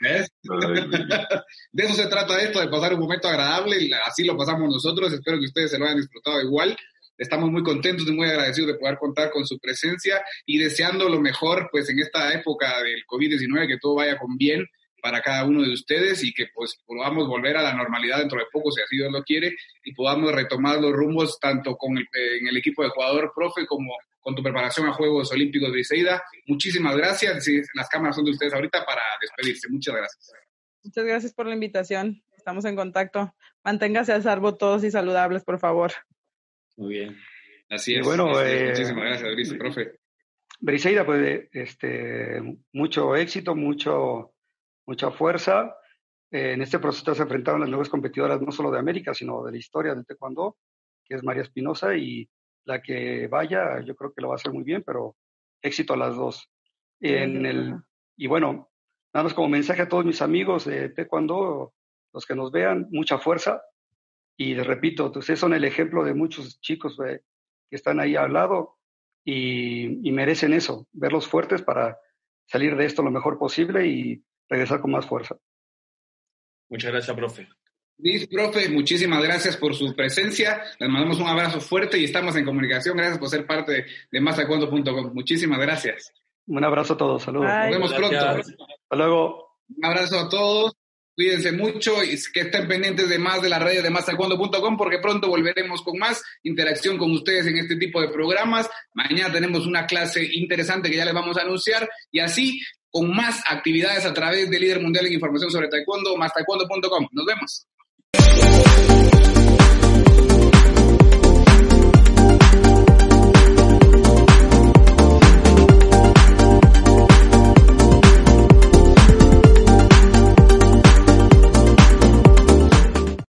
¿Ves? De eso se trata esto, de pasar un momento agradable, así lo pasamos nosotros, espero que ustedes se lo hayan disfrutado igual. Estamos muy contentos y muy agradecidos de poder contar con su presencia y deseando lo mejor pues en esta época del COVID-19, que todo vaya con bien para cada uno de ustedes y que pues podamos volver a la normalidad dentro de poco, si así Dios lo quiere, y podamos retomar los rumbos tanto con el, eh, en el equipo de jugador profe como con tu preparación a Juegos Olímpicos de Iseida. Muchísimas gracias. Sí, las cámaras son de ustedes ahorita para despedirse. Muchas gracias. Muchas gracias por la invitación. Estamos en contacto. Manténgase a salvo todos y saludables, por favor. muy bien. Así Y es. bueno, así es. eh, Muchísimas gracias, Brice, profe. Briseida, pues, este, mucho éxito, mucho, mucha fuerza. Eh, en este proceso se enfrentaron las nuevas competidoras, no solo de América, sino de la historia del taekwondo, que es María Espinosa, y la que vaya, yo creo que lo va a hacer muy bien, pero éxito a las dos. En el, y bueno, nada más como mensaje a todos mis amigos de Taekwondo, los que nos vean, mucha fuerza. Y les repito, ustedes son el ejemplo de muchos chicos que están ahí al lado y, y merecen eso, verlos fuertes para salir de esto lo mejor posible y regresar con más fuerza. Muchas gracias, profe. Luis, profe, muchísimas gracias por su presencia. Les mandamos un abrazo fuerte y estamos en comunicación. Gracias por ser parte de, de Muchísimas gracias. Un abrazo a todos. Saludos. Nos vemos pronto. Hasta luego. Un abrazo a todos. Cuídense mucho y que estén pendientes de más de las redes de masacuando.com porque pronto volveremos con más interacción con ustedes en este tipo de programas. Mañana tenemos una clase interesante que ya les vamos a anunciar y así con más actividades a través de Líder Mundial en Información sobre Taekwondo, más taekwondo.com. Nos vemos.